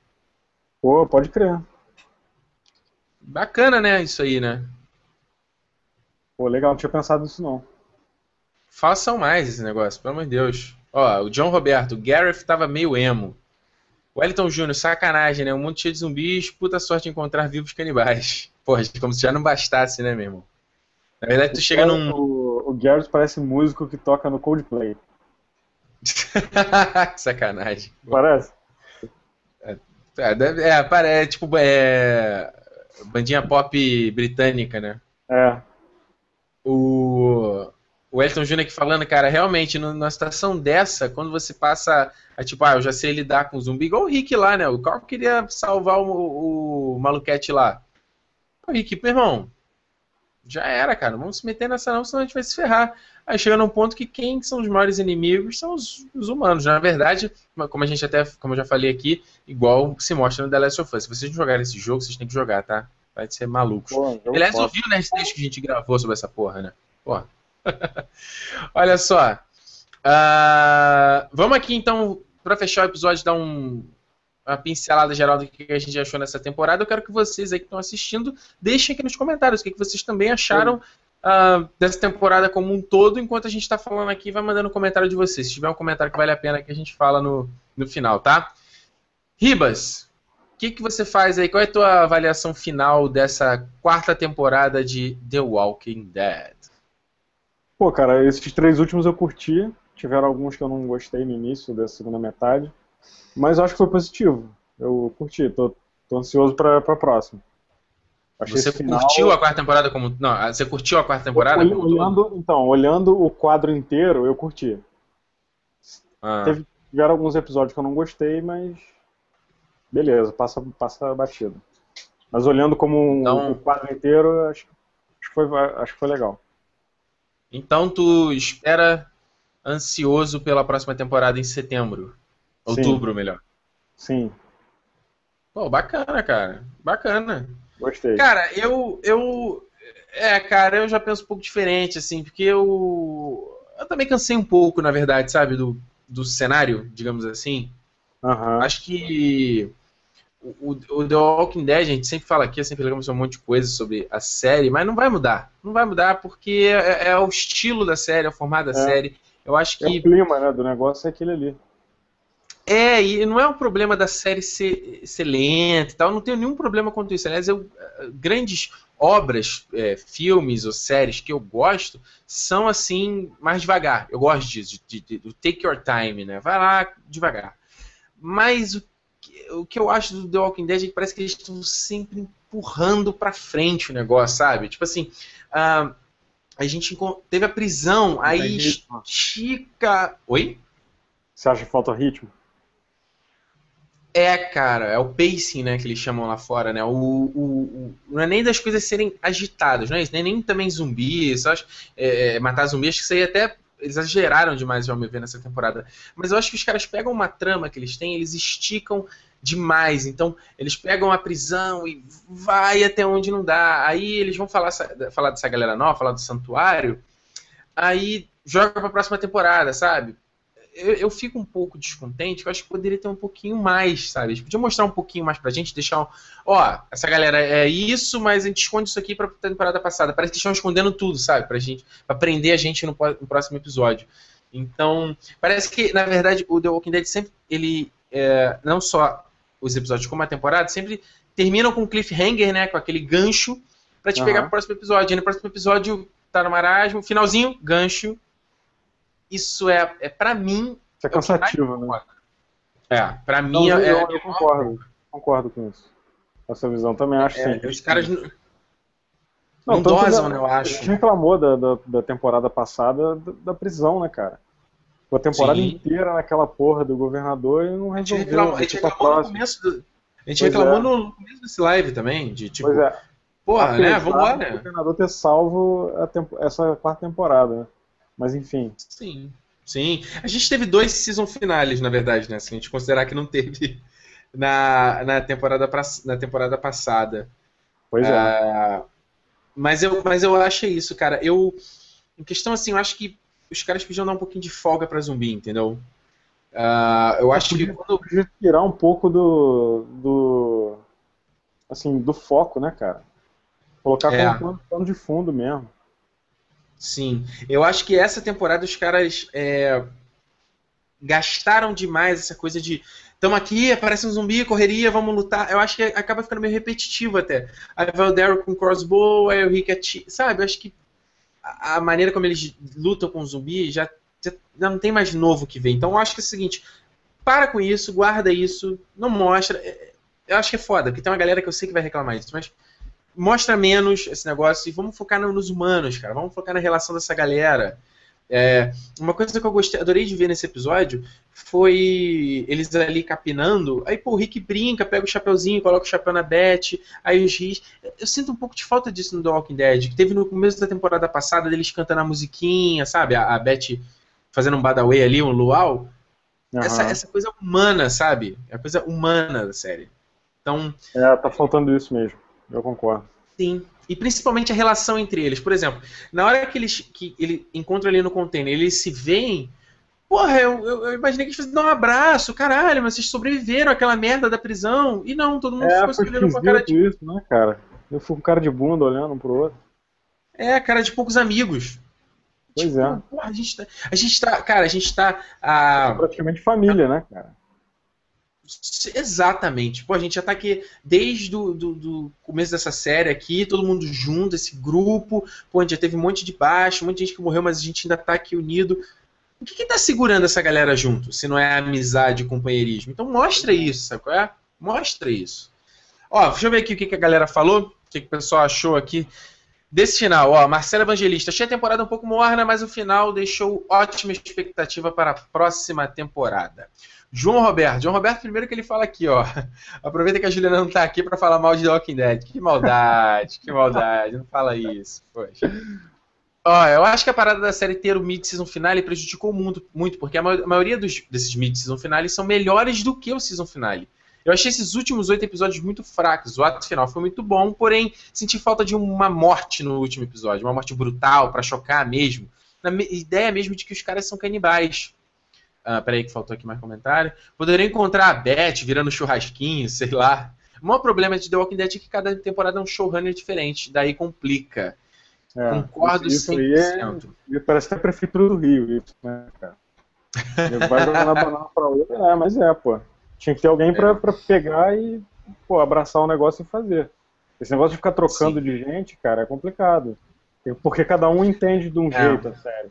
S2: Pô, pode crer.
S1: Bacana, né? Isso aí, né?
S2: Pô, legal, não tinha pensado nisso não.
S1: Façam mais esse negócio, pelo amor de Deus. Ó, o John Roberto, Gareth tava meio emo. Wellington Júnior, sacanagem, né? Um mundo cheio de zumbis, puta sorte de encontrar vivos canibais. Porra, como se já não bastasse, né, meu irmão? Na verdade, tu chega num.
S2: O, o Garrett parece músico que toca no Coldplay.
S1: que sacanagem.
S2: Parece?
S1: É, é, é, é, tipo, é. bandinha pop britânica, né?
S2: É.
S1: O, o Elton Júnior aqui falando, cara, realmente, numa situação dessa, quando você passa a tipo, ah, eu já sei lidar com zumbi, igual o Rick lá, né? O Carl queria salvar o, o maluquete lá. O Rick, meu irmão, já era, cara, não vamos se meter nessa não, senão a gente vai se ferrar. Aí chega num ponto que quem são os maiores inimigos são os, os, humanos. Na verdade, como a gente até, como eu já falei aqui, igual se mostra no The Last of Us. Se vocês não jogarem esse jogo, vocês têm que jogar, tá? Vai ser malucos. Aliás, ouviu o Nerdcast que a gente gravou sobre essa porra, né? Porra. Olha só. Uh, vamos aqui então, para fechar o episódio, dar um, uma pincelada geral do que a gente achou nessa temporada. Eu quero que vocês aí que estão assistindo deixem aqui nos comentários o que, que vocês também acharam uh, dessa temporada como um todo, enquanto a gente está falando aqui, vai mandando um comentário de vocês. Se tiver um comentário que vale a pena que a gente fala no, no final, tá? Ribas, o que, que você faz aí? Qual é a tua avaliação final dessa quarta temporada de The Walking Dead?
S2: Pô, cara, esses três últimos eu curti. Tiveram alguns que eu não gostei no início da segunda metade. Mas eu acho que foi positivo. Eu curti, tô, tô ansioso pra, pra próxima.
S1: Achei você final... curtiu a quarta temporada como. Não, você curtiu a quarta temporada?
S2: Olhando, então, olhando o quadro inteiro, eu curti. Ah. Teve, tiveram alguns episódios que eu não gostei, mas. Beleza, passa, passa batido. Mas olhando como então... o quadro inteiro, acho, acho, que foi, acho que foi legal.
S1: Então tu espera ansioso pela próxima temporada em setembro. Outubro, Sim. melhor.
S2: Sim.
S1: Pô, bacana, cara. Bacana.
S2: Gostei.
S1: Cara, eu, eu. É, cara, eu já penso um pouco diferente, assim, porque eu. Eu também cansei um pouco, na verdade, sabe, do, do cenário, digamos assim.
S2: Uhum.
S1: Acho que. O, o, The Walking Dead, a gente sempre fala aqui, sempre falamos um monte de coisa sobre a série, mas não vai mudar. Não vai mudar porque é, é o estilo da série, é o formato da é. série. Eu acho que. É
S2: o clima, né, do negócio é aquele ali.
S1: É, e não é um problema da série ser, ser lenta e tal, não tenho nenhum problema quanto isso. Aliás, eu, eh, grandes obras, é, filmes ou séries que eu gosto são assim, mais devagar. Eu gosto disso, de, de, de, take your time, né? Vai lá devagar. Mas o que, o que eu acho do The Walking Dead é que parece que eles estão sempre empurrando pra frente o negócio, sabe? Tipo assim. Uh, a gente teve a prisão, aí estica. Oi?
S2: Você acha que falta ritmo?
S1: É, cara, é o pacing, né, que eles chamam lá fora, né? O, o, o não é nem das coisas serem agitadas, não é isso? Nem, nem também zumbi, só é, é, matar zumbi, acho que isso aí até exageraram demais, ao me ver, nessa temporada. Mas eu acho que os caras pegam uma trama que eles têm, eles esticam demais. Então, eles pegam a prisão e vai até onde não dá. Aí eles vão falar, falar dessa galera nova, falar do santuário. Aí joga pra próxima temporada, sabe? Eu, eu, fico um pouco descontente, eu acho que poderia ter um pouquinho mais, sabe? Eles podiam mostrar um pouquinho mais pra gente, deixar. Um, ó, essa galera é isso, mas a gente esconde isso aqui pra temporada passada. Parece que estão escondendo tudo, sabe? Pra gente. Pra prender a gente no, no, próximo episódio. Então, parece que, na verdade, o The Walking Dead sempre. Ele. É, não só os episódios como a temporada, sempre terminam com um cliffhanger, né? Com aquele gancho pra te uhum. pegar pro próximo episódio. E no próximo episódio tá no marasmo, finalzinho, gancho isso é, é para mim.
S2: Isso é cansativo, né?
S1: É, pra mim
S2: não,
S1: é.
S2: Eu, eu concordo, concordo com isso. Essa visão também acho é,
S1: sim. Os caras não, não dosam, né, eu acho. A
S2: gente reclamou da, da, da temporada passada da, da, prisão, né, cara? A temporada sim. inteira naquela porra do governador e não resolveu. A gente reclamou, a gente reclamou no começo
S1: do, A gente pois reclamou é. no começo desse live também, de tipo. Pois é. Porra, né? Vamos lá, né?
S2: O governador ter salvo tempo, essa quarta temporada, né? Mas enfim.
S1: Sim. Sim. A gente teve dois season finales, na verdade, né? Se a gente considerar que não teve na, na, temporada, na temporada passada.
S2: Pois é. Uh,
S1: mas, eu, mas eu achei isso, cara. Eu. Em questão assim, eu acho que os caras podiam dar um pouquinho de folga pra zumbi, entendeu? Uh, eu acho
S2: podia,
S1: que quando.
S2: Podia tirar um pouco do. do. assim, do foco, né, cara? Colocar é. como plano de fundo mesmo.
S1: Sim. Eu acho que essa temporada os caras é, gastaram demais essa coisa de. Estamos aqui, aparece um zumbi, correria, vamos lutar. Eu acho que acaba ficando meio repetitivo até. Aí vai o Daryl com crossbow, aí o Rick. Sabe? Eu acho que a maneira como eles lutam com o zumbi já, já não tem mais novo que ver. Então eu acho que é o seguinte: para com isso, guarda isso, não mostra. É, eu acho que é foda, porque tem uma galera que eu sei que vai reclamar disso, mas mostra menos esse negócio e vamos focar nos humanos, cara. Vamos focar na relação dessa galera. É, uma coisa que eu gostei, adorei de ver nesse episódio foi eles ali capinando. Aí, pô, o Rick brinca, pega o chapeuzinho, coloca o chapéu na Beth, aí os rios. Eu sinto um pouco de falta disso no The Walking Dead, que teve no começo da temporada passada deles cantando a musiquinha, sabe? A, a Beth fazendo um badaway ali, um luau. Uhum. Essa, essa coisa humana, sabe? É a coisa humana da série. Então.
S2: É, tá faltando isso mesmo. Eu concordo.
S1: Sim. E principalmente a relação entre eles. Por exemplo, na hora que eles que ele encontra ali no container, eles se veem. Porra, eu, eu, eu imaginei que eles fossem dar um abraço, caralho, mas vocês sobreviveram àquela merda da prisão. E não, todo mundo
S2: é, ficou se olhando com a cara de. Isso, né, cara? Eu fui com cara de bunda olhando um pro outro.
S1: É, cara de poucos amigos.
S2: Pois tipo, é.
S1: Porra, a gente tá. A gente tá. Cara, a gente tá. A...
S2: É praticamente família, né, cara?
S1: Exatamente. Pô, a gente já tá aqui desde do, do, do, começo dessa série aqui, todo mundo junto, esse grupo. Pô, a gente já teve um monte de baixo, um monte de gente que morreu, mas a gente ainda tá aqui unido. O que que tá segurando essa galera junto, se não é amizade e companheirismo? Então mostra isso, sabe qual é? Mostra isso. Ó, deixa eu ver aqui o que, que a galera falou, o que, que o pessoal achou aqui desse final. Ó, Marcelo Evangelista, achei a temporada um pouco morna, mas o final deixou ótima expectativa para a próxima temporada. João Roberto. João Roberto, primeiro que ele fala aqui, ó. Aproveita que a Juliana não tá aqui para falar mal de The Walking Dead. Que maldade, que maldade. Não fala isso, poxa. Ó, eu acho que a parada da série ter o mid-season finale prejudicou muito, muito porque a maioria dos, desses mid-season finales são melhores do que o season finale. Eu achei esses últimos oito episódios muito fracos. O ato final foi muito bom, porém senti falta de uma morte no último episódio, uma morte brutal para chocar mesmo. Na ideia mesmo de que os caras são canibais. Ah, peraí que faltou aqui mais comentário. Poderia encontrar a Beth virando churrasquinho, sei lá. O maior problema de The Walking Dead é que cada temporada é um showrunner diferente, daí complica. É, Concordo isso, 100%.
S2: Isso é, parece até a prefeitura do Rio, isso, né, cara? Vai jogar na banana pra outra. É, mas é, pô. Tinha que ter alguém pra, é. pra pegar e pô, abraçar o negócio e fazer. Esse negócio de ficar trocando Sim. de gente, cara, é complicado. Porque cada um entende de um é. jeito, a sério.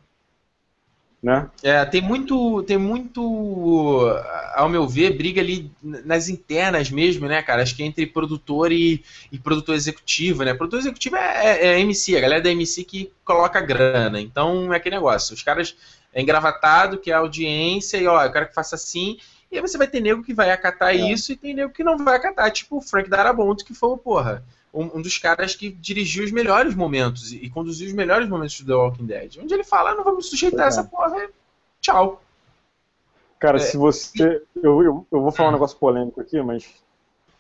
S2: Né?
S1: É, tem muito, tem muito, ao meu ver, briga ali nas internas mesmo, né, cara? Acho que é entre produtor e, e produtor executivo, né? Produtor executivo é, é, é MC, a galera da MC que coloca grana. Então é aquele negócio. Os caras é engravatado, que é a audiência, e ó, eu quero que faça assim. E aí você vai ter nego que vai acatar é. isso e tem nego que não vai acatar, tipo o Frank Darabont, que foi, porra, um, um, dos caras que dirigiu os melhores momentos e, e, conduziu os melhores momentos do The Walking Dead. Onde ele fala, ah, não vou me sujeitar a essa porra, tchau.
S2: Cara, é, se você. Eu, eu, eu, vou falar um negócio polêmico aqui, mas.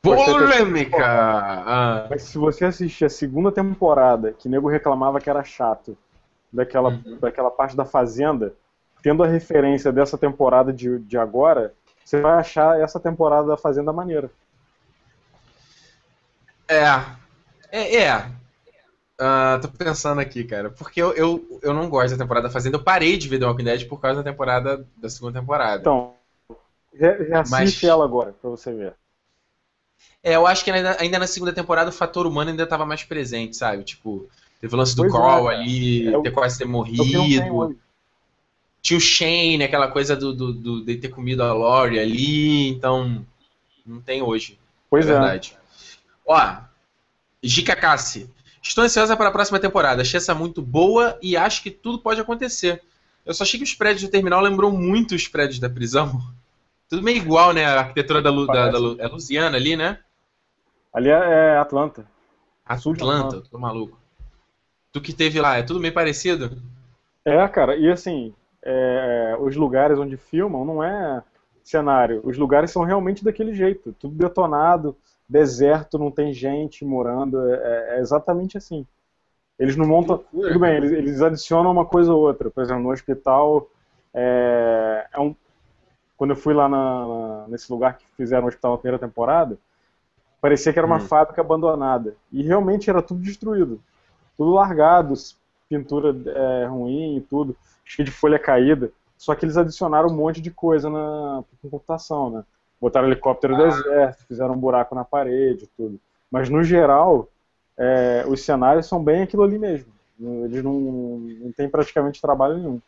S1: Polêmica! Ah.
S2: Mas se você assistir a segunda temporada, que o nego reclamava que era chato, daquela, uhum. daquela parte da Fazenda, tendo a referência dessa temporada de, de agora, você vai achar essa temporada da Fazenda maneira.
S1: É. É. é. Uh, tô pensando aqui, cara. Porque eu, eu, eu não gosto da temporada Fazenda. Eu parei de ver The Walking Dead por causa da temporada da segunda temporada.
S2: Então, reassiste Mas... ela agora, pra você ver.
S1: É, eu acho que ainda, ainda, na segunda temporada o fator humano ainda tava mais presente, sabe? Tipo, teve o lance do pois Carl é, ali, é, ter quase ter morrido. Tinha o Shane, aquela coisa do, do, do, de ter comido a Lori ali, então não tem hoje.
S2: Pois é. Verdade.
S1: Ó, Gica Cassi. Estou ansiosa para a próxima temporada. Achei essa muito boa e acho que tudo pode acontecer. Eu só achei que os prédios do terminal lembrram muito os prédios da prisão. Tudo meio igual, né? A arquitetura da, da, da, é Lusiana ali, né?
S2: Ali é, é Atlanta.
S1: Atlanta, Atlanta, tô maluco. Tu que teve lá, é tudo meio parecido?
S2: É, cara, e assim, é, os lugares onde filmam não é cenário. Os lugares são realmente daquele jeito, tudo detonado, deserto, não tem gente morando, é, é exatamente assim. Eles não montam. Tudo bem, eles, eles, adicionam uma coisa ou outra. Por exemplo, no hospital. É, é um, quando eu fui lá na, na, nesse lugar que fizeram o hospital na primeira temporada, parecia que era uma hum. fábrica abandonada. E realmente era tudo destruído. Tudo largado, pintura é, ruim e tudo, cheio de folha caída. Só que eles adicionaram um monte de coisa na, na computação, né? Botaram helicóptero ah. do exército, fizeram um buraco na parede, tudo. Mas no geral, é, os cenários são bem aquilo ali mesmo. Eles não, não têm praticamente trabalho nenhum.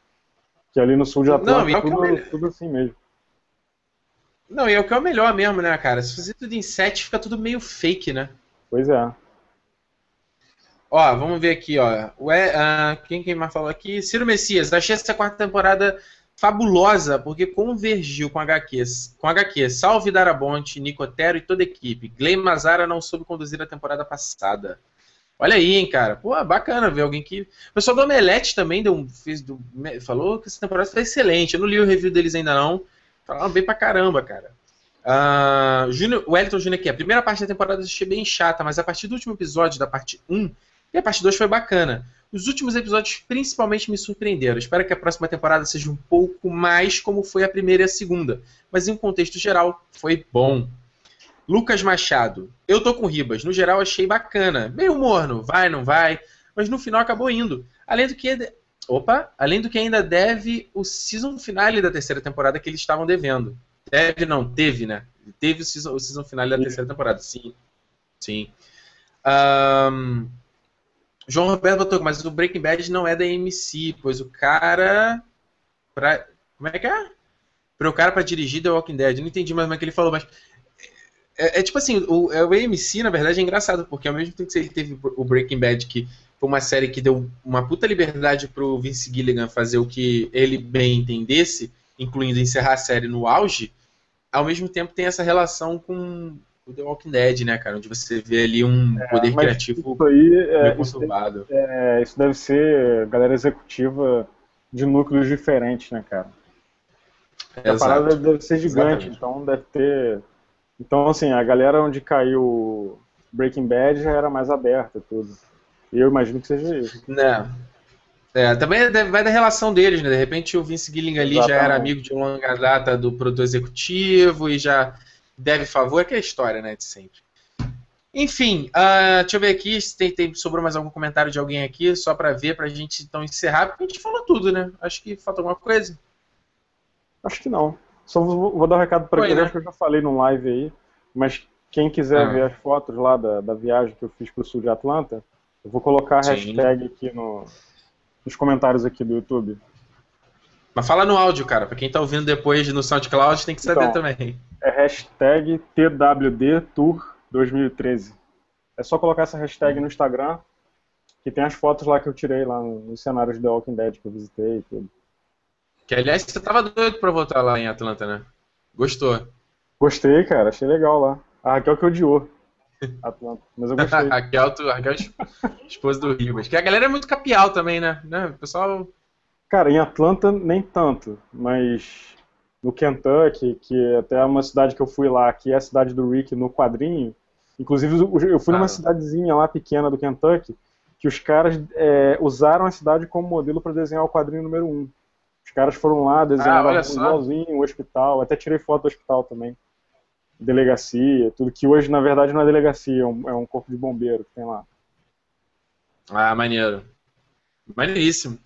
S2: Que ali no sul de Atlanta não, é tudo, é tudo assim mesmo.
S1: Não, e é o que é o melhor mesmo, né, cara? Se fazer tudo em set, fica tudo meio fake, né?
S2: Pois é.
S1: Ó, vamos ver aqui, ó. Ué, uh, quem, quem mais falou aqui? Ciro Messias. Achei essa quarta temporada fabulosa, porque convergiu com HQ. Com HQ, Salve Darabonte, Nicotero e toda a equipe. Glenn Mazara não soube conduzir a temporada passada. Olha aí, hein, cara. Pô, bacana ver alguém que. O pessoal do Omelete também deu, fez, do, falou que essa temporada foi excelente. Eu não li o review deles ainda não. Falaram bem pra caramba, cara. Uh, Junior, o Elton Jr. aqui. A primeira parte da temporada eu achei bem chata, mas a partir do último episódio, da parte 1, e a parte 2 foi bacana. Os últimos episódios principalmente me surpreenderam. Espero que a próxima temporada seja um pouco mais como foi a primeira e a segunda. Mas em um contexto geral, foi bom. Lucas Machado. Eu tô com Ribas. No geral, achei bacana. Meio morno, vai, não vai. Mas no final acabou indo. Além do que. Opa! Além do que ainda deve o season finale da terceira temporada que eles estavam devendo. Deve, não, teve, né? Teve o season, o season finale da terceira temporada, sim. Sim. Um, João Roberto botou, mas o Breaking Bad não é da MC, pois o cara. Pra, como é que é? Para o cara para dirigir The Walking Dead. Não entendi mais como é que ele falou, mas. É, é tipo assim, o, é, o AMC, na verdade, é engraçado, porque ao mesmo tempo que ele teve o Breaking Bad, que foi uma série que deu uma puta liberdade pro Vince Gilligan fazer o que ele bem entendesse, incluindo encerrar a série no auge, ao mesmo tempo tem essa relação com o The Walking Dead, né, cara? Onde você vê ali um é, poder criativo
S2: isso aí, é. Isso, é, isso deve ser galera executiva de núcleos diferentes, né, cara? É, a parada deve ser gigante, Exatamente. então deve ter. Então, assim, a galera onde caiu Breaking Bad já era mais aberta tudo. E eu imagino que seja isso.
S1: Né. É, também vai da relação deles, né? De repente o Vince Gilligan ali Exatamente. já era amigo de longa data do produtor executivo e já deve favor, é que é a história, né, de sempre. Enfim, uh, deixa eu ver aqui se tem, tem, sobrou mais algum comentário de alguém aqui, só para ver, pra gente então encerrar, porque a gente falou tudo, né? Acho que falta alguma coisa.
S2: Acho que não. Só vou, vou dar um recado para quem né? que eu já falei no live aí, mas quem quiser ah. ver as fotos lá da, da viagem que eu fiz pro sul de Atlanta, eu vou colocar a Sim. hashtag aqui no, nos comentários aqui do YouTube.
S1: Mas fala no áudio, cara. Pra quem tá ouvindo depois no SoundCloud, tem que saber então, também.
S2: É hashtag TWDTour2013. É só colocar essa hashtag no Instagram, que tem as fotos lá que eu tirei lá nos cenários de The Walking Dead que eu visitei e tudo.
S1: Que aliás, você tava doido pra voltar lá em Atlanta, né? Gostou?
S2: Gostei, cara. Achei legal lá. A Raquel que odiou. Atlanta. Mas eu gostei.
S1: Raquel, tu, Raquel, esposa do Ribas. Que a galera é muito capial também, né? né? O pessoal
S2: Cara, em Atlanta nem tanto, mas no Kentucky, que é até é uma cidade que eu fui lá, que é a cidade do Rick no quadrinho. Inclusive, eu fui numa cidadezinha lá pequena do Kentucky, que os caras é, usaram a cidade como modelo para desenhar o quadrinho número 1. Um. Os caras foram lá, desenharam ah, igualzinho o hospital, até tirei foto do hospital também. Delegacia, tudo que hoje, na verdade, não é delegacia, é um, é um corpo de bombeiro que tem lá.
S1: Ah, maneiro. Maneiríssimo.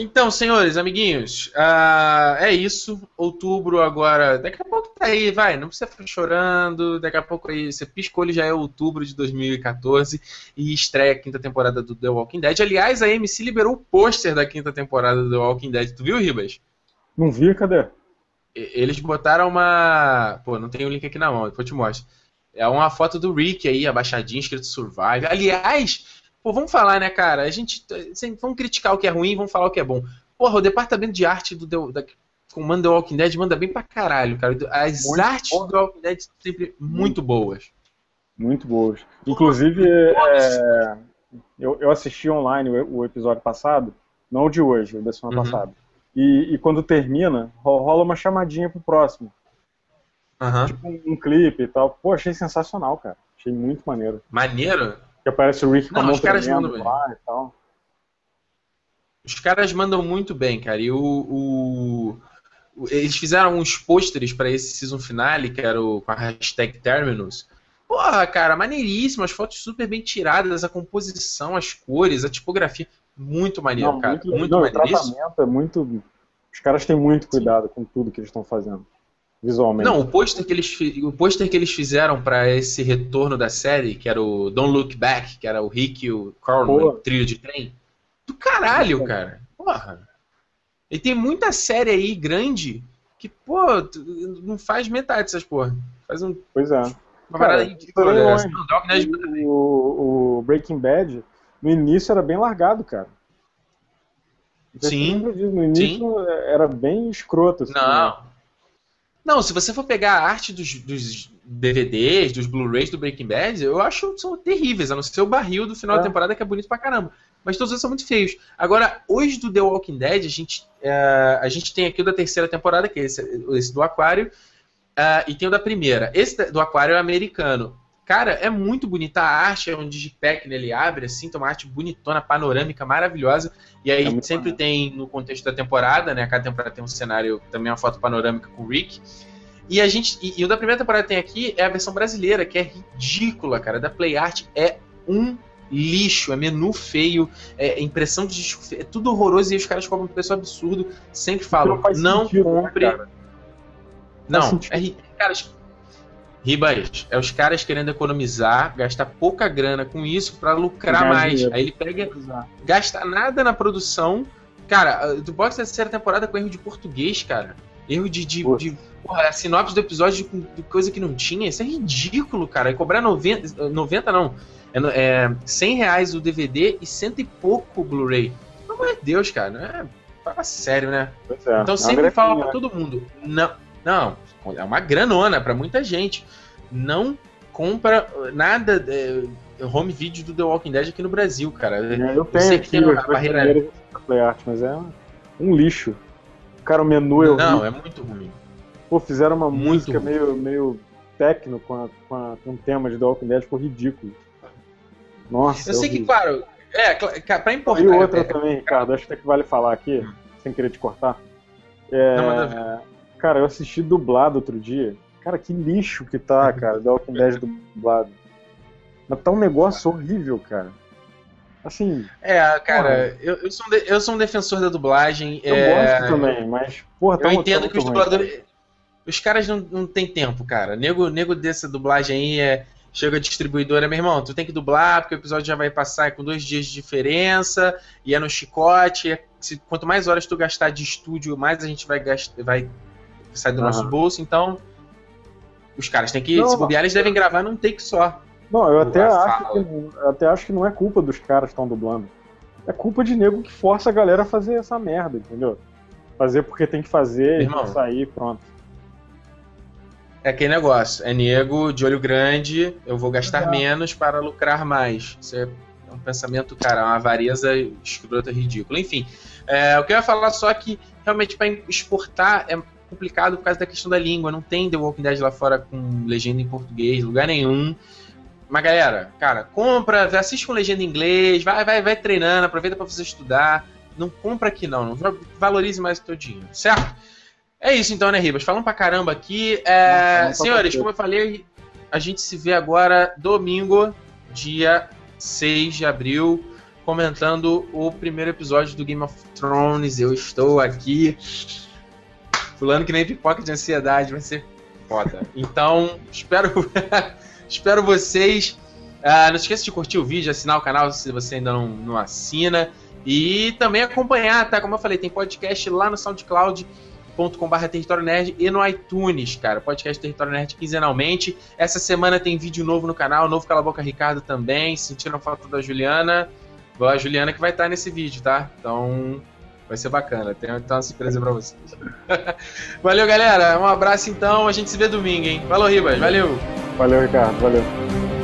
S1: Então, senhores, amiguinhos, uh, é isso. Outubro agora. Daqui a pouco tá aí, vai. Não precisa ficar chorando. Daqui a pouco aí, você piscou, ele já é outubro de 2014 e estreia a quinta temporada do The Walking Dead. Aliás, a MC liberou o pôster da quinta temporada do The Walking Dead. Tu viu, Ribas?
S2: Não vi, cadê?
S1: Eles botaram uma. Pô, não tem o link aqui na mão, depois eu te mostro. É uma foto do Rick aí, abaixadinho, escrito Survive. Aliás, Pô, vamos falar, né, cara? A gente. Vamos criticar o que é ruim, vamos falar o que é bom. Porra, o departamento de arte do da, com The Walking Dead manda bem pra caralho, cara. As muito artes do The Walking Dead são sempre muito boas.
S2: Muito boas. Inclusive, é, eu, eu assisti online o, o, episódio passado, não o de hoje, o da semana uhum. passada. E, e, quando termina, rola uma chamadinha pro próximo. Uhum. Tipo um, um clipe e tal. Pô, achei sensacional, cara. Achei muito maneiro.
S1: Maneiro?
S2: Que aparece o Rick com
S1: Não, os caras mandam bem. lá e tal. Os caras mandam muito bem, cara. E o, o, eles fizeram uns pôsteres para esse season finale, que era o, com a hashtag Terminus. Porra, cara, maneiríssimo, as fotos super bem tiradas, a composição, as cores, a tipografia. Muito maneiro, não, cara. Muito, muito não, maneiro. O
S2: tratamento é muito. Os caras têm muito cuidado Sim. com tudo que eles estão fazendo visualmente.
S1: Não, o pôster que eles, o pôster que eles fizeram para esse retorno da série, que era o Don't Look Back, que era o Rick e o Carl no trilho de trem. Do caralho, cara. Porra. E tem muita série aí grande que, pô, não faz metade dessas porra. Faz um.
S2: Pois é. Uma parada ridícula. O, o Breaking Bad no início era bem largado, cara.
S1: Sim.
S2: No início Sim. era bem escroto.
S1: Assim, não. Né? Não, se você for pegar a arte dos, dos DVDs, dos Blu-rays do Breaking Bad, eu acho que são terríveis, a não ser o barril do final é. da temporada que é bonito pra caramba. Mas todos eles são muito feios. Agora, hoje do The Walking Dead, a gente, uh, a gente tem aqui o da terceira temporada, que é esse, esse do Aquário, uh, e tem o da primeira. Esse do Aquário é americano. Cara, é muito bonita a arte, é um digipack, né? Ele abre assim, tem uma arte bonitona, panorâmica, maravilhosa. E aí é sempre tem, no contexto da temporada, né? Cada temporada tem um cenário, também uma foto panorâmica com o Rick. E a gente. E, e, o da primeira temporada tem aqui é a versão brasileira, que é ridícula, cara. Da Play Art é um lixo, é menu feio, é impressão de disco feio, é tudo horroroso e os caras cobram um preço absurdo. Sempre falam, não, não sentido, né, compre. Né, não, é, cara, Ribas, é os caras querendo economizar, gastar pouca grana com isso para lucrar mais. Dinheiro. Aí ele pega, gasta nada na produção. Cara, tu bota essa terceira temporada com erro de português, cara. Erro de. de, de porra, sinopse do episódio de, de, coisa que não tinha. Isso é ridículo, cara. E cobrar 90. 90 não. É, é 100 reais o DVD e cento e pouco o Blu-ray. Pelo amor de Deus, cara. Não é. Fala sério, né? É, então sempre fala pra todo mundo. Não, não, é uma granona para muita gente. Não compra nada é, home video do The Walking Dead aqui no Brasil, cara.
S2: É, eu, tenho sei que tem uma barreira. Play Art, mas é um lixo. Cara, o menu
S1: eu Não, é muito ruim.
S2: Pô, fizeram uma muito música meio, meio techno com, a, com, a, com o tema de The Walking Dead, ficou ridículo. Nossa.
S1: Eu sei que, claro, é, pra importar.
S2: E outra é, também, Ricardo, acho que, é que vale falar aqui, sem querer te cortar. É, Não, cara, eu assisti dublado outro dia. Cara, que lixo que tá, cara, The Walking Dead dublado. Mas tá um negócio horrível, cara. Assim.
S1: É, cara, eu, eu, sou um de, eu sou um defensor da dublagem.
S2: Eu
S1: é...
S2: gosto também, mas, porra,
S1: tá Eu entendo que os dubladores. Os caras não, não tem tempo, cara. Nego, nego dessa dublagem aí é. Chega a distribuidora, meu irmão, tu tem que dublar, porque o episódio já vai passar com dois dias de diferença, e é no chicote. É, se, quanto mais horas tu gastar de estúdio, mais a gente vai, gastar, vai sair do uhum. nosso bolso. Então, os caras têm que. Não, se bobear, eles devem gravar num take só.
S2: Não, eu até acho, que, eu até acho que não é culpa dos caras que estão dublando. É culpa de nego que força a galera a fazer essa merda, entendeu? Fazer porque tem que fazer Irmão, e sair, pronto.
S1: É aquele negócio, é nego de olho grande, eu vou gastar Exato. menos para lucrar mais. Isso é um pensamento, cara, uma avareza escrota ridícula. Enfim, é, o que eu ia falar só é que realmente para exportar é complicado por causa da questão da língua. Não tem The Walking Dead lá fora com legenda em português, lugar nenhum. Mas galera, cara, compra, assiste com legenda em inglês, vai, vai, vai treinando, aproveita para você estudar. Não compra aqui não, não valorize mais o teu dinheiro, certo? É isso então, né, Ribas? Falando pra caramba aqui. É... Senhores, como eu falei, a gente se vê agora domingo, dia 6 de abril, comentando o primeiro episódio do Game of Thrones. Eu estou aqui. Fulano que nem pipoca de ansiedade, vai ser foda. Então, espero. Espero vocês. Uh, não esqueça de curtir o vídeo, assinar o canal se você ainda não, não assina. E também acompanhar, tá? Como eu falei, tem podcast lá no SoundCloud.com.br e no iTunes, cara. Podcast Território Nerd quinzenalmente. Essa semana tem vídeo novo no canal, novo Cala Boca Ricardo também. Sentiram a foto da Juliana. A Juliana que vai estar nesse vídeo, tá? Então vai ser bacana. Tem, uma surpresa pra vocês. Valeu, galera. Um abraço então. A gente se vê domingo, hein? Falou, Ribas. Valeu.
S2: Valeu, Ricardo. Valeu.